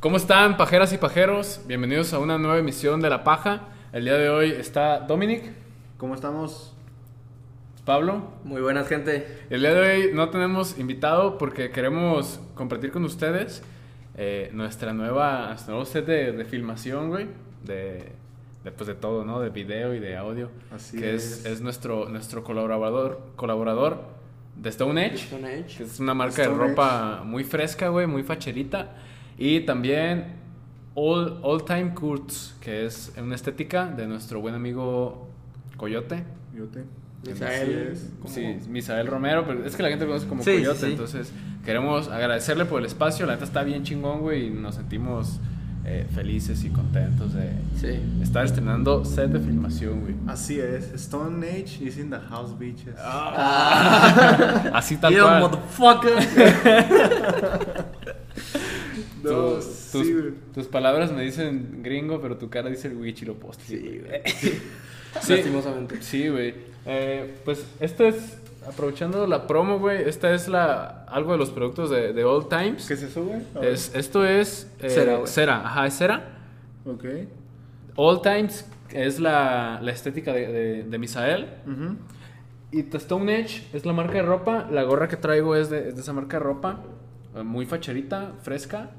¿Cómo están, pajeras y pajeros? Bienvenidos a una nueva emisión de La Paja. El día de hoy está Dominic, ¿Cómo estamos? Pablo. Muy buenas, gente. El día de hoy no tenemos invitado porque queremos compartir con ustedes eh, nuestra nueva, nuestro nuevo set de, de filmación, güey. De, de, pues, de todo, ¿no? De video y de audio. Así que es, es. es nuestro, nuestro colaborador, colaborador de Stone Age. Stone Age. Que es una marca de Stone ropa muy fresca, güey, muy facherita. Y también All, All Time Kurtz, que es una estética de nuestro buen amigo Coyote. Yo te. Misael. Sí, Misael Romero, pero es que la gente lo conoce como Sí, Coyote, sí, sí. entonces queremos agradecerle por el espacio, la neta está bien chingón, güey, y nos sentimos eh, felices y contentos de Sí. estar estrenando set de filmación, güey. Así es. Stone Age is in the house, bitches. Ah. Así tal Yo, cual. motherfucker. No, Tus, sí, tus- güey. tus palabras me dicen gringo, pero tu cara dice el Wichiropost. Sí, güey. Sí. Lastimosamente. Sí, güey. Eh, pues esto es, aprovechando la promo, güey, esta es la algo de los productos de, de Old Times. ¿Qué es eso, güey? Es, esto es eh, Cera, güey. cera, ajá, es cera. Ok. All Times es la, la estética de, de, de Misael. Y The Stone Age es la marca de ropa. La gorra que traigo es de, es de esa marca de ropa. Muy facherita, fresca.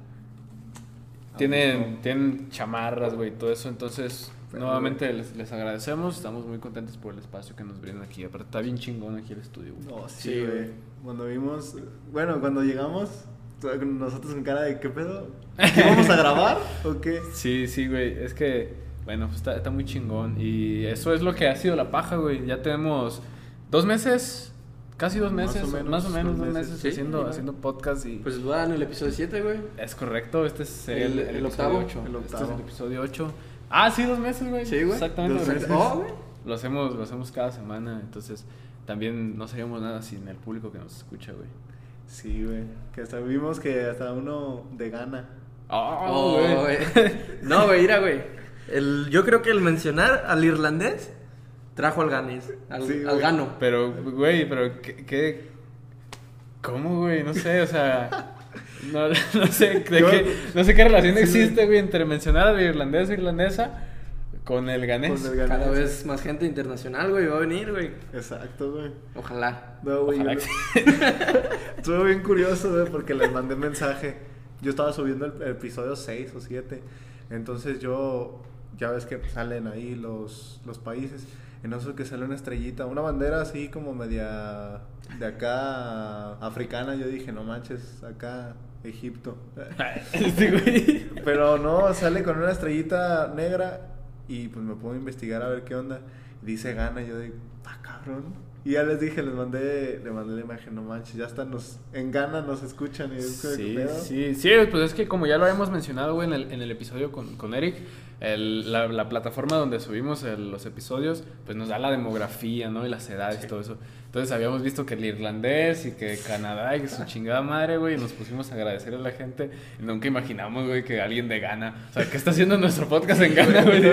Tienen, tienen chamarras, güey, todo eso. Entonces, Pero, nuevamente les, les agradecemos. Estamos muy contentos por el espacio que nos brindan aquí. Aparte, está bien chingón aquí el estudio, güey. No, Sí, sí, güey. güey. Cuando vimos. Bueno, cuando llegamos, nosotros con cara de ¿qué pedo? ¿Qué vamos a grabar? ¿O qué? Sí, sí, güey. Es que, bueno, pues está, está muy chingón. Y eso es lo que ha sido la paja, güey. Ya tenemos dos meses, casi dos Más meses, o menos, más o menos dos dos meses. meses, Sí, haciendo, igual. haciendo podcast. Y Pues va en el episodio 7, güey. es correcto, este sería el, El- el el episodio octavo, 8. el Este es octavo. el episodio 8. Ah, sí, dos meses, güey. Sí, güey. Exactamente. Dos meses. Oh, güey. Lo hacemos, lo hacemos cada semana. Entonces, también no seríamos nada sin el público que nos escucha, güey. Sí, güey. Que hasta vimos que hasta uno de gana. Oh, Oh, güey. No, güey, mira, güey. El, yo creo que el mencionar al irlandés trajo al ganes. Al, Sí, al gano. Pero, güey, pero ¿qué, qué? ¿Cómo, güey? No sé, o sea... No, no sé, de Yo- qué, no sé qué relación Sí, existe, güey, entre mencionar a la irlandesa irlandesa con el ganés. Con el ganés. Cada vez más gente internacional, güey, va a venir, güey. Exacto, güey. Ojalá. No, güey. Ojalá yo- que- Estuvo bien curioso, güey, porque les mandé mensaje. Yo estaba subiendo el, el episodio 6 o 7. Entonces yo, ya ves que salen ahí los, los países. En eso que sale una estrellita, una bandera así como media de acá africana. Yo dije, no manches, acá Egipto. Güey. Pero no, sale con una estrellita negra y pues me puedo investigar a ver qué onda. Y dice gana, y yo digo, ah, cabrón. Y ya les dije, les mandé, le mandé la imagen, no manches, ya hasta nos, en nos escuchan y es como, ¿qué Sí, sí, sí, pues es que como ya lo habíamos mencionado, güey, en el, en el episodio con, con Eric, el- la, la plataforma donde subimos el- los episodios, pues nos da la demografía, ¿no? Y las edades y todo eso. Entonces habíamos visto que el irlandés y que Canadá y que su chingada madre, güey, y nos pusimos a agradecer a la gente. Y nunca imaginamos, güey, que alguien de Ghana, o sea, ¿qué está haciendo nuestro podcast en Ghana, güey?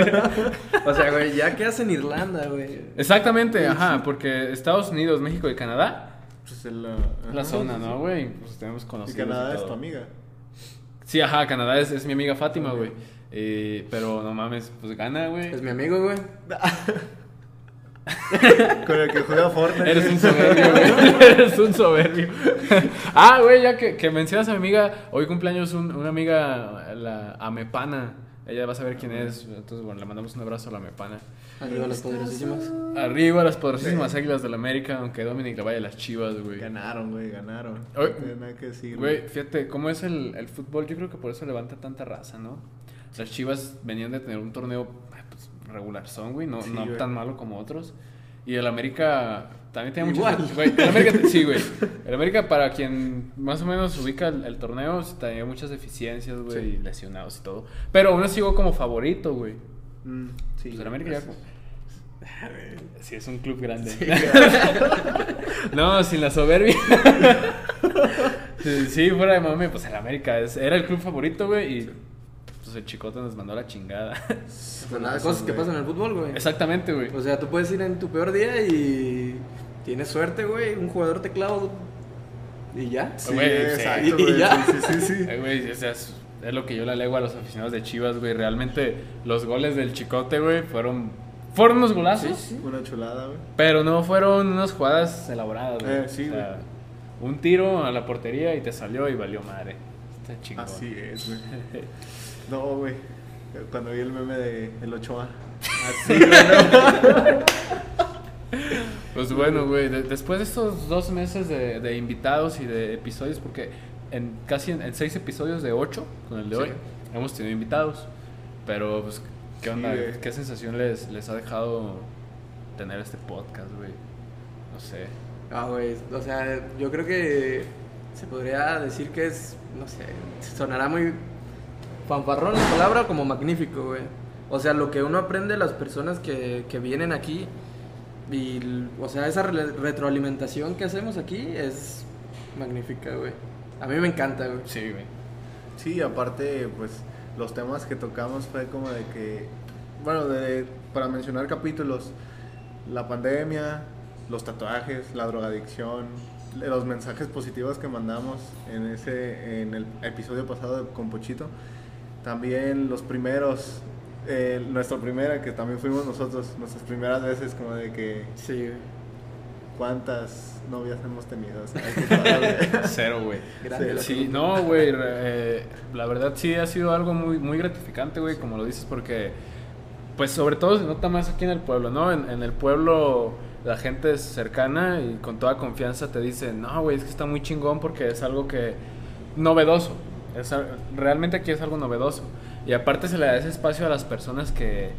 O sea, güey, ya que hacen Irlanda, güey. Exactamente, ajá, porque Estados Unidos, México y Canadá, Pues el, uh, es la zona, ¿no, güey? Pues tenemos Y conocidos. Canadá y es todo. tu amiga. Sí, ajá, Canadá es, es mi amiga Fátima, güey. Eh, pero no mames, pues gana, güey. Es mi amigo, güey. Con el que juega Fortnite. Eres un soberbio, güey. Eres un soberbio. ah, güey, ya que, que mencionas a mi amiga, hoy cumpleaños un- una amiga, la Amepana. Ella va a saber quién es. Entonces, bueno, le mandamos un abrazo a la Amepana. Arriba las poderosísimas. Arriba las poderosísimas águilas del América, aunque Dominic le vaya a las chivas, güey. Ganaron, güey, ganaron. Oye, no tiene nada que decir. Güey, fíjate, ¿cómo es el, el fútbol? Yo creo que por eso levanta tanta raza, ¿no? Las chivas venían de tener un torneo regular son, güey, no, Sí, no güey. tan malo como otros. Y el América también tiene Igual. muchas... Güey, el América, sí, güey. El América, para quien más o menos ubica el, el torneo, tenía muchas deficiencias, güey, Sí. y lesionados y todo. Pero aún así como favorito, güey. Mm, sí. Pues el América ya... Sí, es un club grande. Sí, no, sin la soberbia. sí, fuera de mame, pues el América es- era el club favorito, güey, y el chicote nos mandó a la chingada. Pues nada, cosas que pasan en el fútbol, güey. Exactamente, güey. O sea, tú puedes ir en tu peor día y tienes suerte, güey. Un jugador te clava y ya. Sí, Güey, sí. exacto, Y güey. ya. Sí, sí, sí. sí. Güey, o sea, es- es lo que yo le alego a los aficionados de Chivas, güey. Realmente los goles del Chicote, güey, fueron, fueron unos golazos. Una chulada, güey. Pero no fueron unas jugadas elaboradas, güey. Eh, sí, O sea, un tiro a la portería y te salió y valió madre. Está chingón. Así es, güey. No, güey. Cuando vi el meme de el Ochoa. Así, güey. Pues bueno, güey, de- después de estos dos meses de, de invitados y de episodios, porque en casi en, en seis episodios de ocho, con el de Sí. hoy, hemos tenido invitados. Pero, pues, ¿qué onda? Sí. ¿Qué sensación les, les ha dejado tener este podcast, güey? No sé. Ah, güey, o sea, yo creo que se podría decir que es, no sé, sonará muy fanfarrón la palabra como magnífico, güey. O sea, lo que uno aprende de las personas que, que vienen aquí y, o sea, esa re- retroalimentación que hacemos aquí es magnífica, güey. A mí me encanta, güey. Sí, güey. Sí, aparte, pues los temas que tocamos fue como de que, bueno, de, para mencionar capítulos, la pandemia, los tatuajes, la drogadicción, los mensajes positivos que mandamos en ese, en el episodio pasado con Pochito, también los primeros, eh, nuestra primera que también fuimos nosotros, nuestras primeras veces como de que Sí, güey. cuántas novias hemos tenido. O sea, hay que parar. Cero, güey. Sí, no, güey, eh, la verdad sí ha sido algo muy, muy gratificante, güey, como lo dices, porque, pues sobre todo se nota más aquí en el pueblo, ¿no? En, en el pueblo la gente es cercana y con toda confianza te dice, no, güey, es que está muy chingón porque es algo que, novedoso, es, al- realmente aquí es algo novedoso. Y aparte se le da ese espacio a las personas que,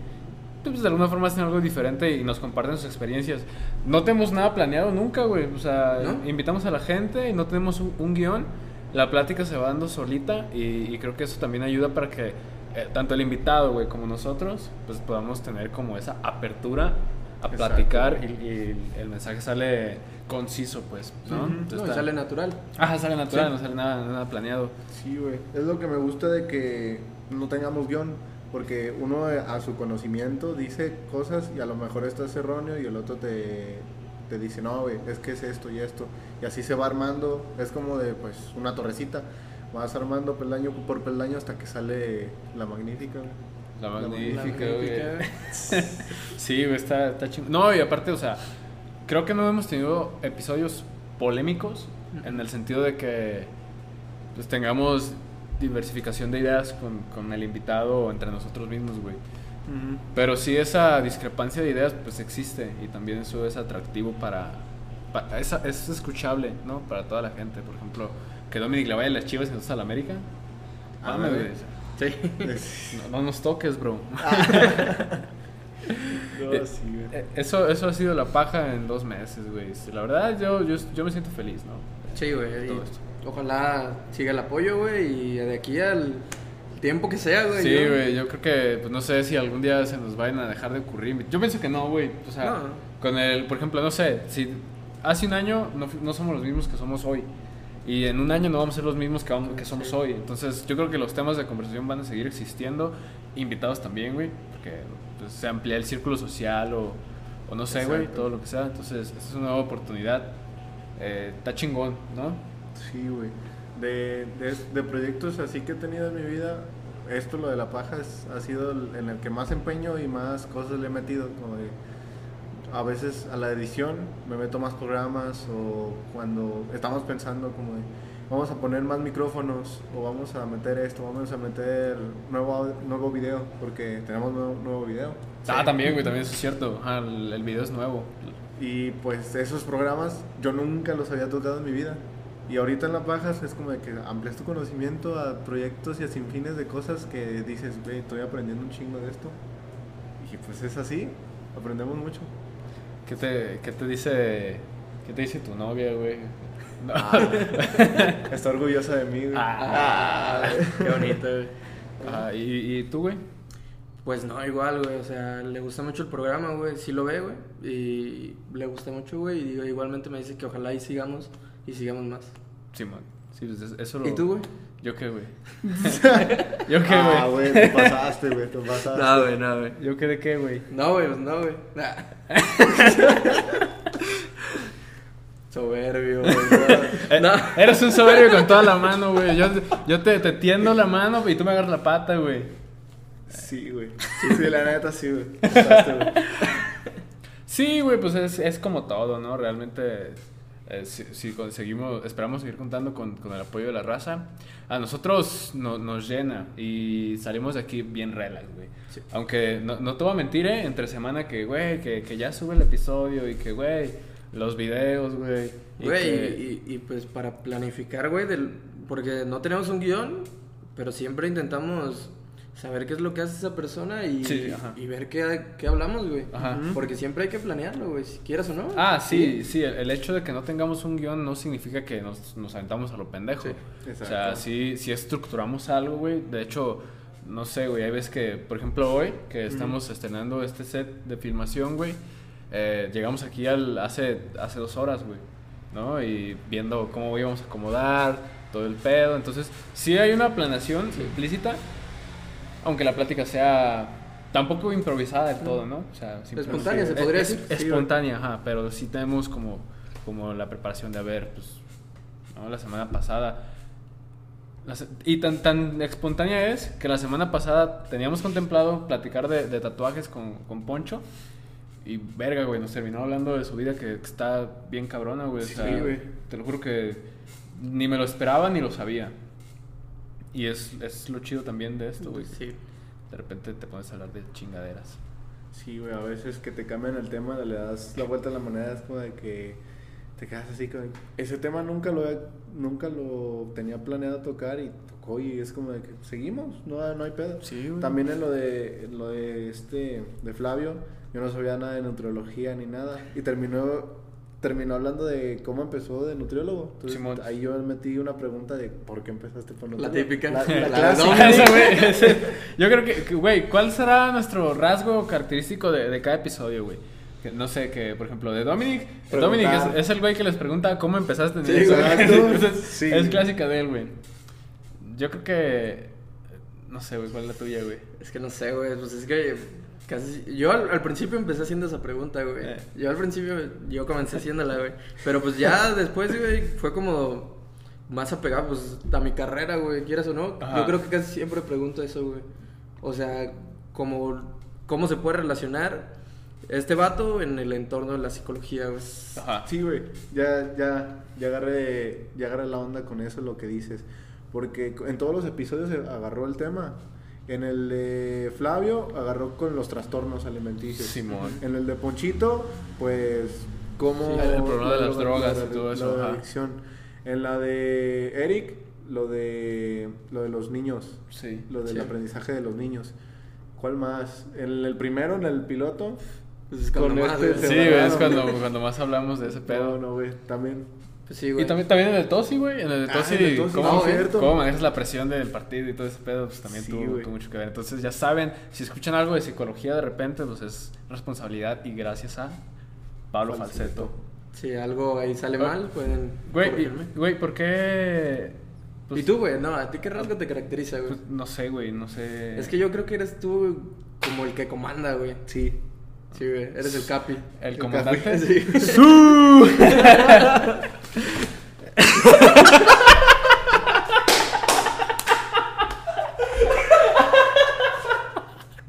pues de alguna forma hacen algo diferente y nos comparten sus experiencias. No tenemos nada planeado nunca, güey. O sea, ¿No? invitamos a la gente y no tenemos un, un guion. La plática se va dando solita y, y creo que eso también ayuda para que eh, tanto el invitado, güey, como nosotros, pues podamos tener como esa apertura a Exacto. platicar y, y el mensaje sale conciso, pues, ¿no? Ujú. Entonces No, y sale natural. Ajá, sale natural, Sí. no sale nada, nada planeado. Sí, güey. Es lo que me gusta de que no tengamos guion. Porque uno eh, a su conocimiento dice cosas y a lo mejor esto es erróneo y el otro te, te dice, no, güey, es que es esto y esto. Y así se va armando. Es como de, pues, una torrecita. Vas armando peldaño por peldaño hasta que sale la magnífica. güey. La magnífica, güey. Sí, güey, está, está chingón. No, y aparte, o sea, creo que no hemos tenido episodios polémicos en el sentido de que pues tengamos diversificación de ideas con, con el invitado o entre nosotros mismos, güey. Pero sí esa discrepancia de ideas pues existe y también eso es atractivo para... pa- es, es escuchable, ¿no? Para toda la gente. Por ejemplo, que Dominic le vaya a las chivas y nosotros a la América. Ah, güey. Sí. Es- No, no nos toques, bro. No, Eh, sí, güey. Eh, Eso, eso ha sido la paja en dos meses, güey. La verdad, yo, yo, yo me siento feliz, ¿no? Sí, güey. Todo esto. Ojalá siga el apoyo, güey, y de aquí al tiempo que sea, güey. Sí, yo- güey, yo creo que, pues no sé si algún día se nos vayan a dejar de ocurrir. Yo pienso que no, güey. O sea, No. con el, por ejemplo, no sé, si hace un año no, no somos los mismos que somos hoy. Y en un año no vamos a ser los mismos que, vamos- que somos hoy. Entonces, yo creo que los temas de conversación van a seguir existiendo. Invitados también, güey. Porque pues, se amplía el círculo social o, o no sé, güey, todo lo que sea. Entonces, esta es una nueva oportunidad. Eh, está chingón, ¿no? Sí, güey. De, de, de proyectos así que he tenido en mi vida, esto, lo de la paja, es- ha sido el- en el que más empeño y más cosas le he metido. Como de, a veces a la edición me meto más programas o cuando estamos pensando como de, vamos a poner más micrófonos o vamos a meter esto, vamos a meter nuevo, nuevo video porque tenemos nuevo, nuevo video. Ah, también, güey, también eso es cierto. El, el video es nuevo. Y pues esos programas yo nunca los había tocado en mi vida. Y ahorita en la pajas es como de que amplias tu conocimiento a proyectos y a sinfines de cosas que dices, güey, estoy aprendiendo un chingo de esto. Y pues es así, aprendemos mucho. ¿Qué te, qué te dice qué te dice tu novia, güey? No. Está orgullosa de mí, güey. Ah. Ah, qué bonito, güey. Ah, ¿y, ¿Y tú, güey? Pues no, igual, güey. O sea, le gusta mucho el programa, güey. Sí lo ve, güey. Y le gusta mucho, güey. Y digo, igualmente me dice que ojalá y sigamos y sigamos más. Sí, man. Sí, pues eso lo... ¿Y tú, güey? ¿Yo qué, güey? ¿Yo qué, Ah, güey? güey, te pasaste, güey, te pasaste. No, güey, no, güey. ¿Yo qué de qué, güey? No, güey, pues no, güey. Nah. Soberbio, Eh, No. Eres un soberbio con toda la mano, güey. Yo, yo te, te tiendo la mano y tú me agarras la pata, güey. Sí, güey. Sí, sí, la neta sí, güey. Pasaste, güey. Sí, güey, pues es, es como todo, ¿no? Realmente, eh, si, si conseguimos, esperamos seguir contando con, con el apoyo de la raza, a nosotros no- nos llena y salimos de aquí bien relax, güey. Sí. Aunque no, no te voy a mentir, ¿eh? Entre semana que, güey, que, que ya sube el episodio y que, güey, los videos, güey. y Güey, que- y, y, pues para planificar, güey, del, porque no tenemos un guion, pero siempre intentamos saber qué es lo que hace esa persona y, Sí, ajá. y ver qué, qué hablamos, güey. Ajá. Porque siempre hay que planearlo, güey, si quieras o no. Ah, sí, sí, el, el hecho de que no tengamos un guion no significa que nos, nos aventamos a lo pendejo. Sí, o sea, exacto. sí, sí estructuramos algo, güey. De hecho, no sé, güey, hay veces que, por ejemplo, hoy que estamos estrenando este set de filmación, güey, eh, llegamos aquí al, hace, hace dos horas, güey, ¿no? Y viendo cómo íbamos a acomodar, todo el pedo. Entonces, sí hay una planeación implícita, aunque la plática sea tampoco improvisada del todo, ¿no? O sea, Espontánea, se podría es- decir. espontánea, ajá, pero sí tenemos como, como la preparación de haber, pues, ¿no? La semana pasada. la se- y tan, tan espontánea es que la semana pasada teníamos contemplado platicar de, de tatuajes con, con Poncho. Y verga, güey, nos terminó hablando de su vida que está bien cabrona, güey. o Sí, sea, güey. Te lo juro que ni me lo esperaba ni lo sabía. Y es, es lo chido también de esto, güey. Sí. De repente te pones a hablar de chingaderas. Sí, güey, a veces que te cambian el tema, le das la vuelta a la moneda, es como de que te quedas así con... Ese tema nunca lo, nunca lo tenía planeado tocar y tocó y es como de que seguimos, no, hay- no hay pedo. Sí, güey. También en lo de, en lo de este, de Flavio, yo no sabía nada de nutriología ni nada y terminó... Terminó hablando de cómo empezó de nutriólogo. Entonces, Simón. ahí yo metí una pregunta de por qué empezaste por nutriólogo. típica. La, la La clásica. ese. Yo creo que, güey, ¿cuál será nuestro rasgo característico de, de cada episodio, güey? No sé, que por ejemplo, de Dominic. Preguntar. Dominic es, es el güey que les pregunta cómo empezaste en Sí, eso. exacto. Entonces, Sí. Es clásica de él, güey. Yo creo que. No sé, güey, ¿cuál es la tuya, güey? Es que no sé, güey, pues es que casi... Yo al, al principio empecé haciendo esa pregunta, güey. Eh. Yo al principio, yo comencé haciéndola, güey. Pero pues ya después, güey, fue como más apegado, pues, a mi carrera, güey, quieras o no. Ajá. Yo creo que casi siempre pregunto eso, güey. O sea, como, ¿cómo se puede relacionar este vato en el entorno de la psicología, güey? Ajá. Sí, güey. Ya, ya, ya agarré, ya agarré la onda con eso, lo que dices. Porque en todos los episodios se agarró el tema. En el de Flavio agarró con los trastornos alimenticios. Simón. En el de Ponchito, pues, cómo... Sí, el problema de las la- drogas la- y todo eso, la adicción. En la de Eric, lo de, lo de los niños. Sí. Lo del Sí. aprendizaje de los niños. ¿Cuál más? En el primero, en el piloto. Pues es cuando Con más, este Sí, es cuando, cuando más hablamos de ese pedo. No, no, güey. También. Pues sí, güey. Y también, también en el Tosi, güey. En el Ah, Tosi, Tosi, ¿cómo, no, cierto. cómo manejas la presión del partido y todo ese pedo? Pues también Sí, tuvo, mucho que ver. Entonces, ya saben, si escuchan algo de psicología de repente, pues es responsabilidad y gracias a Pablo Falseto. Falseto. Si algo ahí sale mal, pueden Güey, y- güey, ¿por qué? Pues, ¿Y tú, güey? No, ¿a ti qué rasgo te caracteriza, güey? pues, no sé, güey, no sé. Es que yo creo que eres tú como el que comanda, güey. Sí. Sí, güey, eres el capi. ¿El el comandante? café, Sí.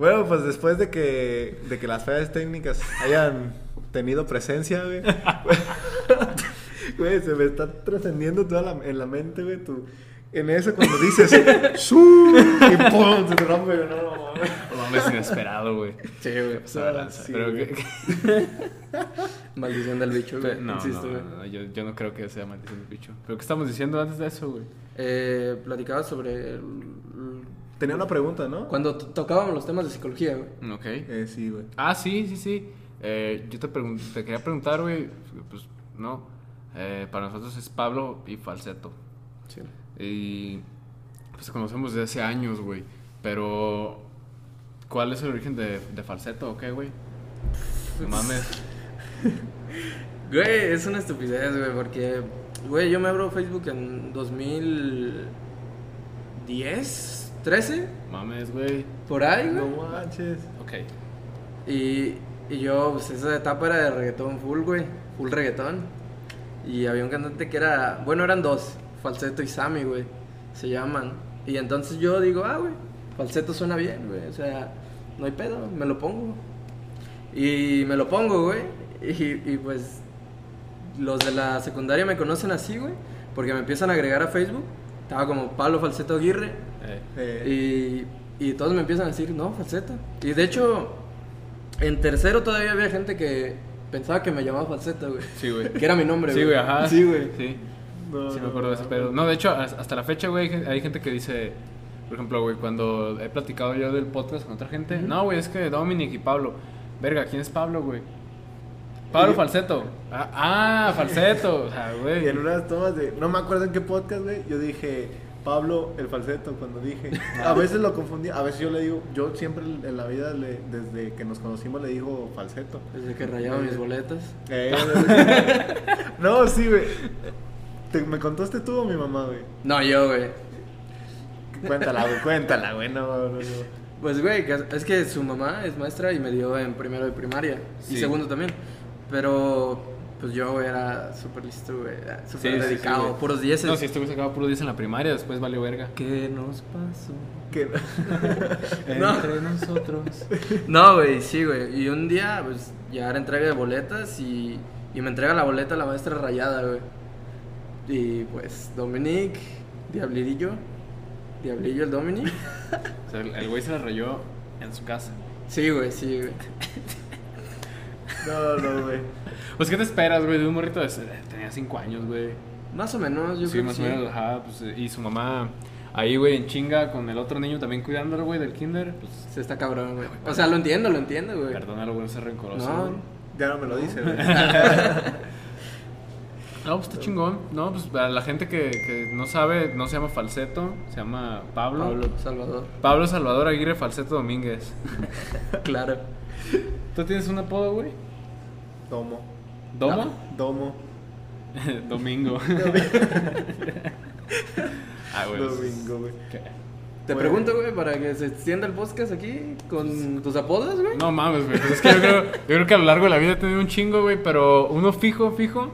Bueno, pues después de que, de que las feas técnicas hayan tenido presencia, güey. Se me está trascendiendo toda la, en la mente, güey. Tu, en eso cuando dices ¡Su! y ¡pum! Se rompe, güey, no, no, No mames, inesperado, güey. Sí, güey. Me lanza. Sí, Pero que- Maldición del bicho, güey. No, Insisto, no, no, no, yo, yo no creo que sea maldición del bicho. ¿Pero qué estamos diciendo antes de eso, güey? Eh, platicaba sobre el- Tenía una pregunta, ¿no? cuando to- tocábamos los temas de psicología, güey. Ok. Eh, sí, güey. Ah, sí, sí, sí. Eh, yo te, te quería preguntar, güey. Pues no. Eh, para nosotros es Pablo y Falseto. Sí. Y pues te conocemos desde hace años, güey. Pero, ¿cuál es el origen de, de Falseto o qué, güey? No mames. Güey, es una estupidez, güey, porque, güey, yo me abro Facebook en 2010, 13, Mames, güey. por ahí, güey. No manches. Ok. Y, y yo, pues esa etapa era de reggaetón full, güey. Full reggaetón. Y había un cantante que era, bueno, eran dos, Falseto y Sammy, güey, se llaman. Y entonces yo digo, ah, güey, Falseto suena bien, güey, o sea, no hay pedo, me lo pongo. Y me lo pongo, güey, y, y pues los de la secundaria me conocen así, güey, porque me empiezan a agregar a Facebook. Estaba como Pablo Falseto Aguirre. Eh, Eh, Y, y todos me empiezan a decir, no, falseta. Y de hecho, en tercero todavía había gente que pensaba que me llamaba falseta, güey. Sí, güey. Que era mi nombre, Sí, güey, ajá. Sí, güey. Sí. no, Sí, me no, acuerdo de ese no, pedo. No, de hecho, has- hasta la fecha, güey, hay gente que dice, por ejemplo, güey, cuando he platicado yo del podcast con otra gente, no, güey, es que Dominic y Pablo. Verga, ¿quién es Pablo, güey? Pablo Falseto. Ah, ah, Falseto. O sea, güey. Y en unas tomas de. No me acuerdo en qué podcast, güey. Yo dije. Pablo, el falseto, cuando dije. A veces lo confundí. A veces yo le digo. Yo siempre en la vida, le- desde que nos conocimos, le digo falseto. Desde que rayaba mis boletas. Eh, no, sí, güey. ¿Te- ¿Me contaste tú o mi mamá, güey? No, yo, güey. Cuéntala, güey, cuéntala, güey. No, no, no. Pues, güey, es que su mamá es maestra y me dio en primero de primaria. Sí. Y segundo también. Pero, pues yo, era súper listo, güey. Sí, Súper sí, sí, dedicado, güey. puros dieces. No, si este güey sacaba puro 10 en la primaria, después valió verga. ¿Qué nos pasó? Que- No. Entre nosotros. No, güey, sí, güey. Y un día, pues, ya era entrega de boletas y, y me entrega la boleta la maestra rayada, güey. Y pues, Dominic, Diablillo, Diablillo el Dominic. O sea, el güey se la rayó en su casa. Sí, güey, sí, güey. No, no, güey. Pues, ¿qué te esperas, güey? De un morrito de... Tenía 5 años, güey. Más o menos, yo sí, creo más que o sí. menos, ajá, pues, y su mamá ahí, güey, en chinga, con el otro niño también cuidándolo, güey, del kinder, pues, Se está cabrón, güey. O sea, lo entiendo, lo entiendo, güey. perdónalo, güey, no ser rencoroso, No. Ya no me lo dice, güey. No, pues está chingón, no, pues, a la gente que, que no sabe, no se llama Falseto, se llama Pablo. Pablo Salvador. Pablo Salvador Aguirre Falseto Domínguez. Claro. ¿Tú tienes un apodo, güey? Domo. ¿Domo? Domo. Domingo. ah, güey. Domingo, güey. Te Bueno. pregunto, güey, para que se extienda el podcast aquí con tus apodos, güey. No mames, güey. pues es que yo creo, yo creo que a lo largo de la vida he tenido un chingo, güey. Pero uno fijo, fijo.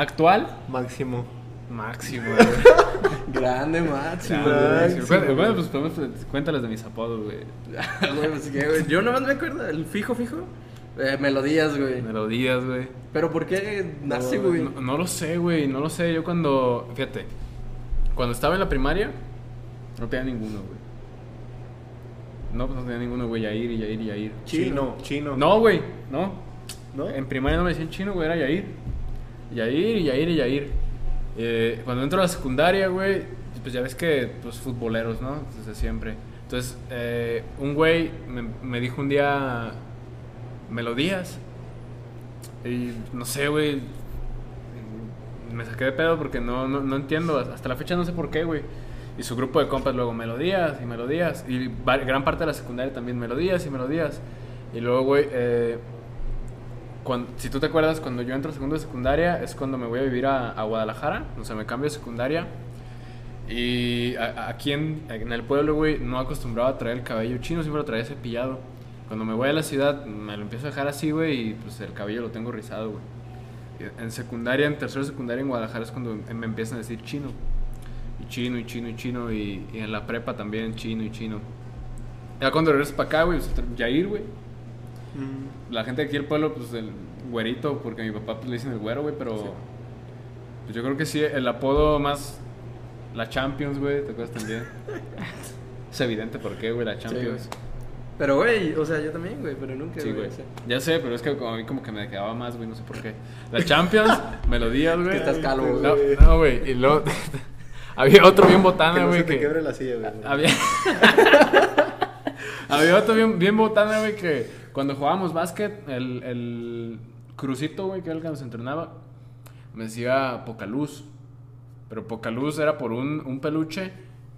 Actual. Máximo. Máximo, güey. Grande, güey. Bueno, bueno, pues podemos- cuéntales de mis apodos, güey. Güey, pues qué, güey. Yo nomás me acuerdo el fijo, fijo. Eh, melodías, güey. Melodías, güey. Pero ¿por qué nace, No, güey? No, no lo sé, güey. No lo sé. Yo cuando. Fíjate. Cuando estaba en la primaria, no tenía ninguno, güey. No, pues no tenía ninguno, güey. Yair y Yair y Yair. Chino. Chino. No, güey. No. ¿No? En primaria no me decían chino, güey. Era Yair. Yair y Yair y Yair. Eh, cuando entro a la secundaria, güey, pues ya ves que, pues, futboleros, ¿no? Desde siempre. Entonces, eh, un güey me, dijo un día melodías. Y no sé, güey. Me saqué de pedo porque no, no, no entiendo. Hasta la fecha no sé por qué, güey. Y su grupo de compas luego melodías y melodías. Y gran parte de la secundaria también melodías y melodías. Y luego, güey, eh, cuan- si tú te acuerdas, cuando yo entro a segundo de secundaria es cuando me voy a vivir a, a Guadalajara. O sea, me cambio de secundaria. Y a- a- aquí en, en el pueblo, güey, no acostumbraba a traer el cabello chino, siempre lo traía cepillado. Cuando me voy a la ciudad, me lo empiezo a dejar así, güey, y pues el cabello lo tengo rizado, güey. En secundaria, en tercero secundaria en Guadalajara es cuando me empiezan a decir chino. Y chino, y chino, y chino, y, y en la prepa también chino y chino. Ya cuando regreso para acá, güey, pues, Yair, güey. Mm, La gente de aquí del pueblo, pues el güerito, porque a mi papá pues, le dicen el güero, güey, pero pues, yo creo que sí, el apodo más... La Champions, güey, ¿te acuerdas también? es evidente por qué, güey, la Champions. Pero, güey, o sea, yo también, güey, pero nunca, Sí, güey. Ya sé, pero es que a mí como que me quedaba más, güey, no sé por qué. La Champions, melodías, güey. que estás calvo, güey. No, no, güey, y luego... había otro bien que botana, no güey, se te que... la silla, güey. Había... Había otro bien, bien botana, güey, que cuando jugábamos básquet, el, el crucito, güey, que era el que nos entrenaba, me decía poca luz. Pero poca luz era por un, un peluche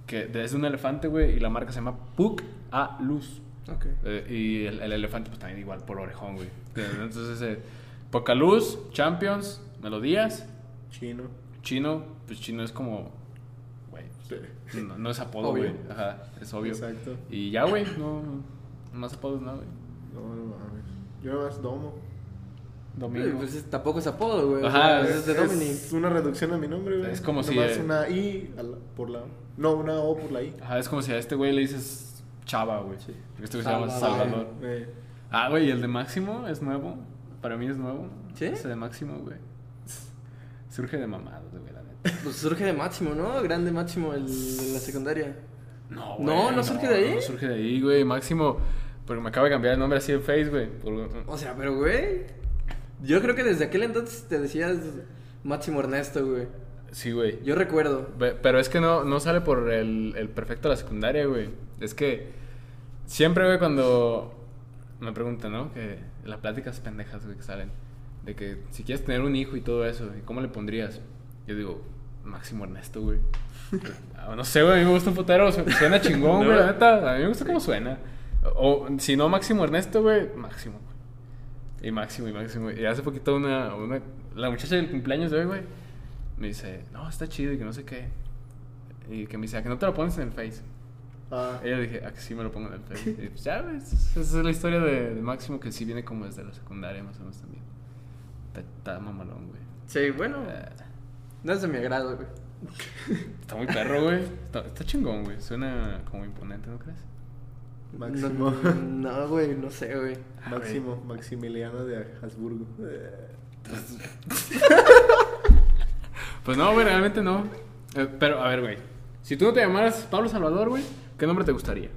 que es un elefante, güey, y la marca se llama Puc a Luz. Ok. Eh, y el, el elefante, pues también igual por orejón, güey. Entonces, eh, poca luz, Champions, melodías, Chino. chino, pues chino es como, güey, Sí. no, no es apodo, güey. Ajá, es obvio. Exacto. Y ya, güey, no, no más apodos, no, güey. No, no mames. Yo más domo. Domingo. Pues es- tampoco es apodo, güey. o Ajá, sea, es de Dominic. Es una reducción a mi nombre, güey. Es como si, Nomás eh, una I a la- por la... No, una O por la I. Ajá, es como si a este güey le dices Chava, güey. Sí. Este güey se llama Salvador. Salvador. Eh, Ah, güey, y el de Máximo es nuevo. Para mí es nuevo. ¿Sí? Ese de Máximo, güey. Surge de mamadas, güey, la neta. Pues surge de Máximo, ¿no? Grande Máximo, el de la secundaria. No, No, ¿no surge de ahí? No surge de ahí, güey. Máximo. Porque me acaba de cambiar el nombre así en Face, güey. por- O sea, pero, güey. Yo creo que desde aquel entonces te decías Máximo Ernesto, güey. Sí, güey. Yo recuerdo. Pero es que no, no sale por el, el perfecto de la secundaria, güey. Es que siempre, güey, cuando me preguntan, ¿no? Que las pláticas pendejas, güey, que salen. De que si quieres tener un hijo y todo eso, ¿y cómo le pondrías? Yo digo, Máximo Ernesto, güey. Ah, no sé, güey, a mí me gusta un putero. su- Suena chingón, güey, la neta. A mí me gusta cómo suena. O si no, Máximo Ernesto, güey, Máximo. Y Máximo, y Máximo. Y hace poquito una, una... La muchacha del cumpleaños de hoy, güey, me dice, no, está chido y que no sé qué. Y que me dice, ¿a que no te lo pones en el Face? ah, Y yo dije, ¿a que sí me lo pongo en el Face? Y pues ya, güey, esa es la historia de, de Máximo que sí viene como desde la secundaria, más o menos también. Está, está mamalón, güey. Sí, bueno. Eh, No es de mi agrado, güey. Está muy perro, güey. Está, está chingón, güey. Suena como imponente, ¿no crees? Máximo. No, no, güey, no sé, güey. Ah, Máximo, Maximiliano de Habsburgo. Eh, Pues no, güey, realmente no. Eh, pero, a ver, güey. Si tú no te llamaras Pablo Salvador, güey, ¿qué nombre te gustaría?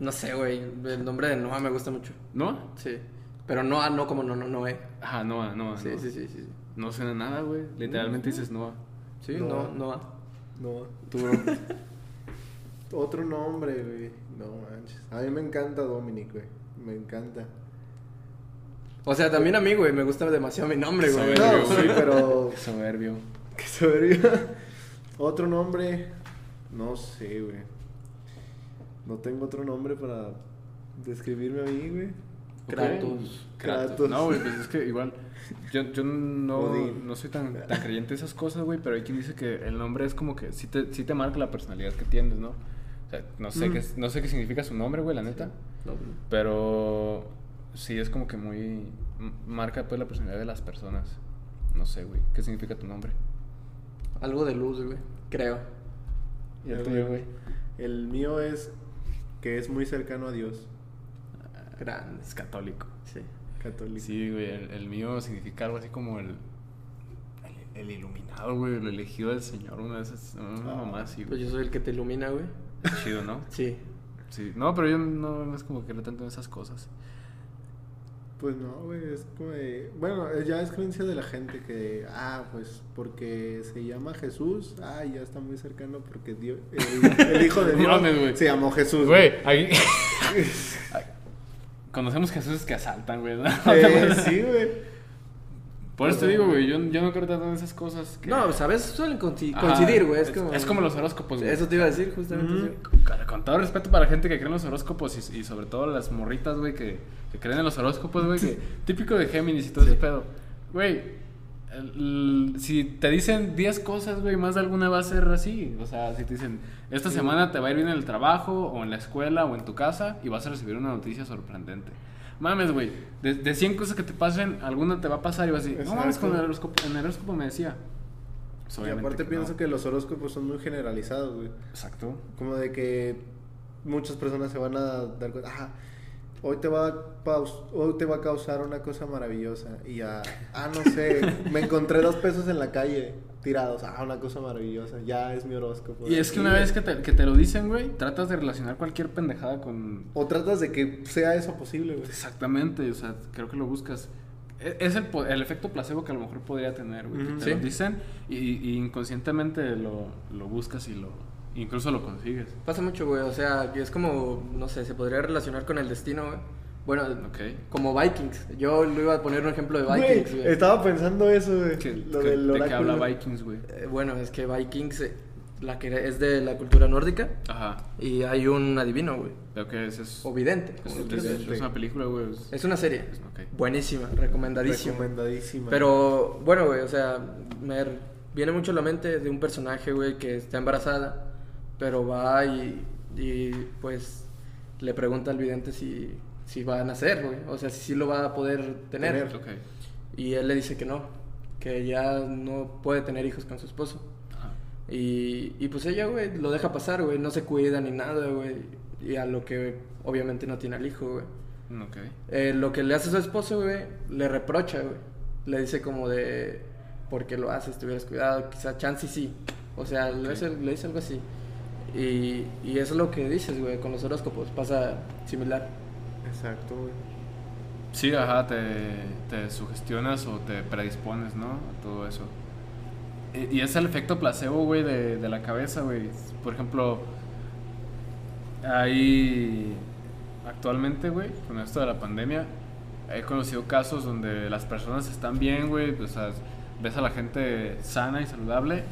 No sé, güey. El nombre de Noah me gusta mucho. ¿No? Sí. Pero Noah no como no, no, Noé. Ajá, Noah, Noah. Sí, Noah. sí, sí, sí. No suena nada, güey. Literalmente dices Noah. Sí, Noah. no, Noah. No. Tú, bro. Otro nombre, güey. No manches. A mí me encanta Dominic, güey. Me encanta. O sea, también a mí, güey, me gusta demasiado mi nombre, güey. Soberbio, No, sí, pero- Qué Soberbio. Qué soberbia. Otro nombre. No sé, güey. No tengo otro nombre para describirme a mí, güey. Kratos. Kratos. Kratos. No, güey, pues es que igual. Yo, yo no, no soy tan, tan creyente de esas cosas, güey, pero hay quien dice que el nombre es como que sí te, sí te marca la personalidad que tienes, ¿no? O sea, no sé, Mm. qué, no sé qué significa su nombre, güey, la neta. No, güey. Pero sí es como que muy. Marca pues la personalidad de las personas. No sé, güey. ¿Qué significa tu nombre? Algo de luz, güey. Creo. ¿Y el tuyo, güey? El mío es que es muy cercano a Dios. Grande. Es católico. Sí. Católico. Sí, güey. El, el mío significa algo así como el. El, iluminado, güey. El elegido del Señor. Una de esas. Una Ah, mamá así, Pues güey. yo soy el que te ilumina, güey. Chido, ¿no? Sí. Sí. No, pero yo no, no es como que creo tanto en esas cosas. Pues no, güey, es como de... Bueno, eh, ya es creencia de la gente que, ah, pues porque se llama Jesús, ah, ya está muy cercano porque Dios, el, el Hijo de No Dios mames, se llamó Jesús. Güey, ahí. Conocemos Jesús que asaltan, güey. ¿no? Eh, sí, güey. Por eso te digo, güey. Yo, yo no creo tanto en esas cosas. Que... No, ¿sabes? Suelen conci- Ajá, coincidir, güey. Es, como... Es como los horóscopos, güey. Eso te iba a decir, justamente. Sí. Con, todo respeto para la gente que cree en los horóscopos y, y sobre todo las morritas, güey, que, que creen en los horóscopos, güey, que típico de Géminis y todo ese pedo. Güey, si te dicen 10 cosas, güey, más de alguna va a ser así. O sea, si te dicen, esta semana te va a ir bien en el trabajo, o en la escuela, o en tu casa, y vas a recibir una noticia sorprendente. Mames, güey, de, de 100 cosas que te pasen, alguna te va a pasar y vas a decir, no mames, con el horóscopo, en el horóscopo me decía. Pues, Y aparte que pienso no. que los horóscopos son muy generalizados, güey. Exacto. Como de que muchas personas se van a dar cuenta, ah, hoy te va a, hoy te va a causar una cosa maravillosa. Y ya, ah, no sé, me encontré dos pesos en la calle tirados, ah, una cosa maravillosa, ya es mi horóscopo. Y es que una vez que te, que te lo dicen, güey, tratas de relacionar cualquier pendejada con... O tratas de que sea eso posible, güey. Exactamente, o sea, creo que lo buscas. E- Es el, el efecto placebo que a lo mejor podría tener, güey. que te Sí. lo dicen y, y inconscientemente lo, lo buscas y lo incluso lo consigues. Pasa mucho, güey. O sea, que es como, no sé, se podría relacionar con el destino, güey. Bueno, Ok. como Vikings. Yo lo iba a poner un ejemplo de Vikings, güey. estaba pensando eso, güey. ¿Qué- Lo qué- del ¿De qué habla Vikings, güey? Eh, bueno, es que Vikings, eh, la que es de la cultura nórdica. Ajá. Y hay un adivino, güey. Creo que ese es... O vidente. es, es- es una película, güey. es- Es una serie. Ok. Buenísima, recomendadísima. Recomendadísima. Pero, bueno, güey, o sea, me viene mucho a la mente de un personaje, güey, que está embarazada, pero va y, y, pues le pregunta al vidente si si va a nacer, güey. O sea, si sí lo va a poder tener. Y él le dice que no, que ya no puede tener hijos con su esposo. Ajá. Y, y pues ella, güey, lo deja pasar, güey, no se cuida ni nada, güey. Y a lo que obviamente no tiene al hijo, güey. Ok. Eh, lo que le hace su esposo, güey, le reprocha, güey. Le dice como de, ¿por qué lo haces? Te hubieras cuidado, quizá chance sí. O sea, le, dice, le dice algo así. Y, y eso es lo que dices, güey, con los horóscopos, pasa similar. Exacto, güey. Sí, ajá, te, te sugestionas o te predispones, ¿no? A todo eso. Y, y es el efecto placebo, güey, de, de la cabeza, güey. Por ejemplo, hay actualmente, güey, con esto de la pandemia, he conocido casos donde las personas están bien, güey, pues, o sea, ves a la gente sana y saludable.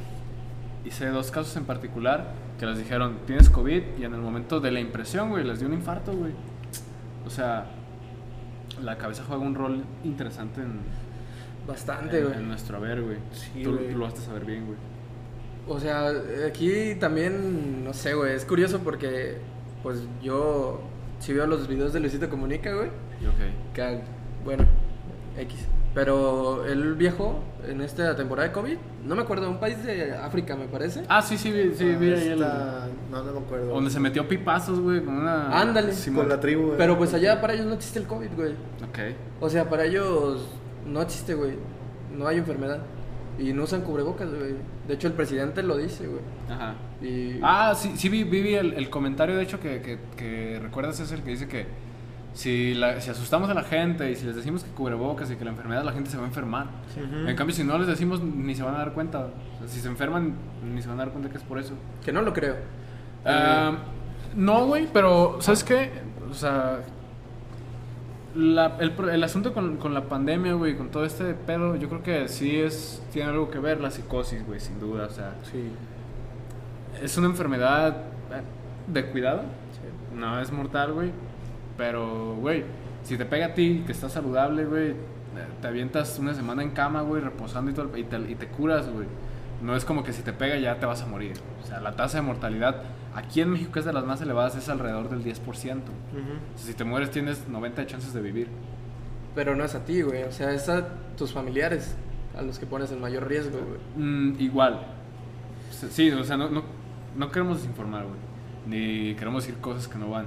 Y sé dos casos en particular que les dijeron, tienes COVID, y en el momento de la impresión, güey, les dio un infarto, güey. O sea, la cabeza juega un rol interesante en, Bastante, en, güey. en nuestro haber, güey. Sí, tú, lo vas a saber bien, güey. O sea, aquí también, no sé, güey, es curioso porque, pues yo sí veo los videos de Luisito Comunica, güey. Y ok. Que, bueno, X. Pero el viejo, en esta temporada de COVID, no me acuerdo, un país de África, me parece. Ah, sí, sí, vi, sí, Ah, vi ahí el... esta- No, no me acuerdo. Donde se metió pipazos, güey, con una... Ándale. Simón. Con la tribu, güey. Pero pues allá para ellos no existe el COVID, güey. Ok. O sea, para ellos no existe, güey. No hay enfermedad. Y no usan cubrebocas, güey. De hecho, el presidente lo dice, güey. Ajá. Y... Ah, sí, sí vi, vi, vi el, el comentario, de hecho, que, que, que recuerdas es el que dice que si, la- si asustamos a la gente y si les decimos que cubrebocas y que la enfermedad, la gente se va a enfermar. En cambio, si no les decimos, ni se van a dar cuenta. O sea, si se enferman, ni se van a dar cuenta que es por eso. Que no lo creo. Ah, no, güey, pero ¿sabes qué? O sea, la- el, el asunto con, con la pandemia, güey, con todo este pedo, yo creo que sí es tiene algo que ver la psicosis, güey, sin duda. O sea, Sí. es una enfermedad eh, de cuidado. No es mortal, güey. Pero, güey, si te pega a ti, que estás saludable, güey, te avientas una semana en cama, güey, reposando y, todo, y, te, y te curas, güey. No es como que si te pega ya te vas a morir. O sea, la tasa de mortalidad aquí en México que es de las más elevadas, es alrededor del 10%. O sea, si te mueres tienes 90 de chances de vivir. Pero no es a ti, güey. O sea, es a tus familiares a los que pones el mayor riesgo, güey. Mm, igual. Sí, o sea, no, no, no queremos desinformar, güey. Ni queremos decir cosas que no van.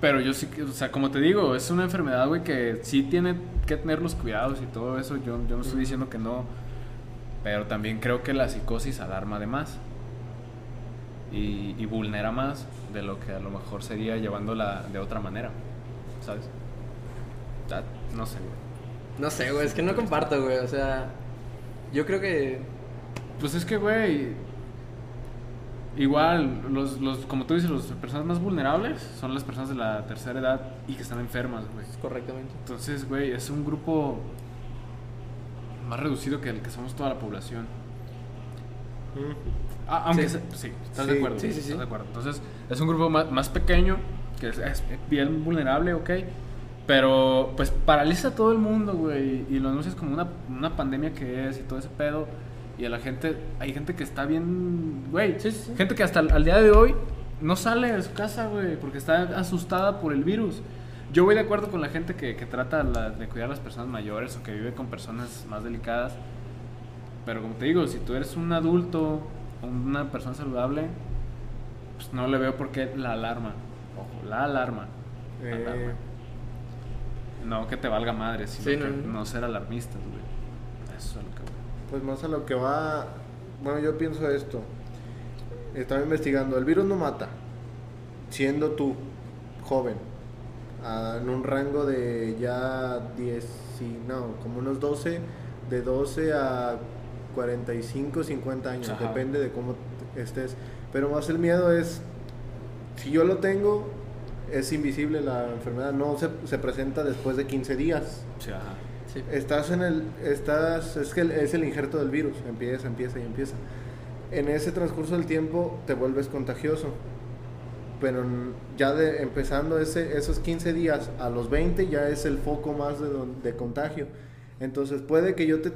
Pero yo sí, que- o sea, como te digo, es una enfermedad, güey, que sí tiene que tener los cuidados y todo eso. Yo, yo no estoy diciendo que no. Pero también creo que la psicosis alarma de más. Y, y vulnera más de lo que a lo mejor sería llevándola de otra manera. ¿Sabes? No sé, güey. No sé, güey. Es que no comparto, güey. O sea, yo creo que... Pues es que, güey. Igual, los, los, como tú dices, las personas más vulnerables son las personas de la tercera edad y que están enfermas, güey. Correctamente. Entonces, güey, es un grupo más reducido que el que somos toda la población. Ah, aunque Sí. se- sí, estás Sí, de acuerdo. sí, sí, estás sí. de acuerdo. Entonces, es un grupo más, más pequeño, que es, es bien vulnerable, ok. Pero, pues, paraliza a todo el mundo, güey. Y lo anuncias como una, una pandemia que es y todo ese pedo. Y a la gente, hay gente que está bien, güey. Sí, sí. Gente que hasta el- al día de hoy no sale de su casa, güey, porque está asustada por el virus. Yo voy de acuerdo con la gente que, que trata la- de cuidar a las personas mayores o que vive con personas más delicadas. Pero como te digo, si tú eres un adulto o una persona saludable, pues no le veo por qué la alarma. Ojo, la alarma. Eh, Alarma. No que te valga madre, sino Sí, que no, no, no. ser alarmistas, güey. Eso es lo que. Pues más a lo que va. Bueno, yo pienso esto. Estaba investigando. El virus no mata. Siendo tú joven. ah, en un rango de ya 10. y no, como unos 12. De 12 a 45, 50 años. Ajá. Depende de cómo estés. Pero más el miedo es. Si yo lo tengo, es invisible la enfermedad. No se, se presenta después de 15 días. Ajá. Sí. Estás en el, estás, es que es el injerto del virus, empieza, empieza y empieza. En ese transcurso del tiempo te vuelves contagioso, pero ya de, empezando ese, esos 15 días a los 20 ya es el foco más de, de contagio. Entonces puede que yo te,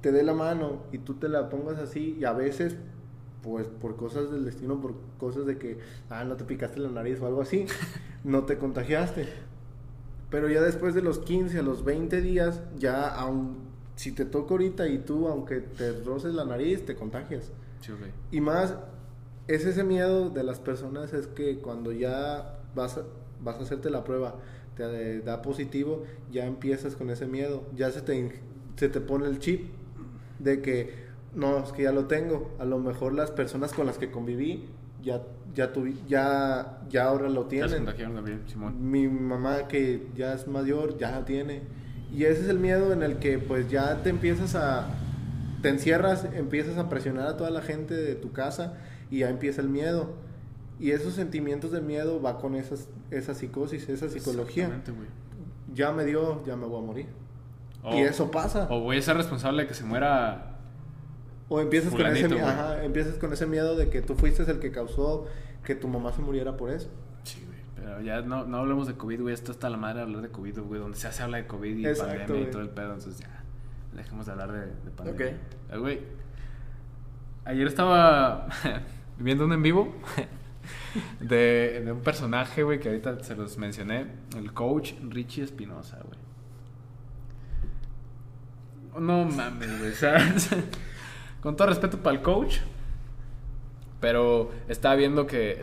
te dé la mano y tú te la pongas así y a veces, pues por cosas del destino, por cosas de que, ah, no te picaste la nariz o algo así, no te contagiaste. Pero ya después de los 15 a los 20 días, ya aun si te toca ahorita y tú, aunque te roces la nariz, te contagias. Sí, güey. Y más, es ese miedo de las personas, es que cuando ya vas a, vas a hacerte la prueba, te da positivo, ya empiezas con ese miedo, ya se te, se te pone el chip de que, no, es que ya lo tengo, a lo mejor las personas con las que conviví, ya, ya, tuvi- ya, ya ahora lo tienen. Gabriel, Simón. Mi mamá que ya es mayor, ya la tiene. Y ese es el miedo en el que pues ya te empiezas a... Te encierras, empiezas a presionar a toda la gente de tu casa y ya empieza el miedo. Y esos sentimientos de miedo va con esas, esa psicosis, esa psicología. Ya me dio, ya me voy a morir. Y eso pasa. O voy a ser responsable de que se muera. O empiezas con, ese, ajá, empiezas con ese miedo de que tú fuiste el que causó que tu mamá se muriera por eso. Sí, güey. Pero ya no, no hablemos de COVID, güey. Esto está la madre de hablar de COVID, güey. Donde se hace habla de COVID y Exacto, pandemia y todo el pedo. Entonces ya, dejemos de hablar de, de pandemia. Ok. Eh, güey. Ayer estaba viendo un en vivo de, de un personaje, güey, que ahorita se los mencioné. El coach Richie Espinosa, güey. No mames, güey. o sea, con todo respeto para el coach. Pero estaba viendo que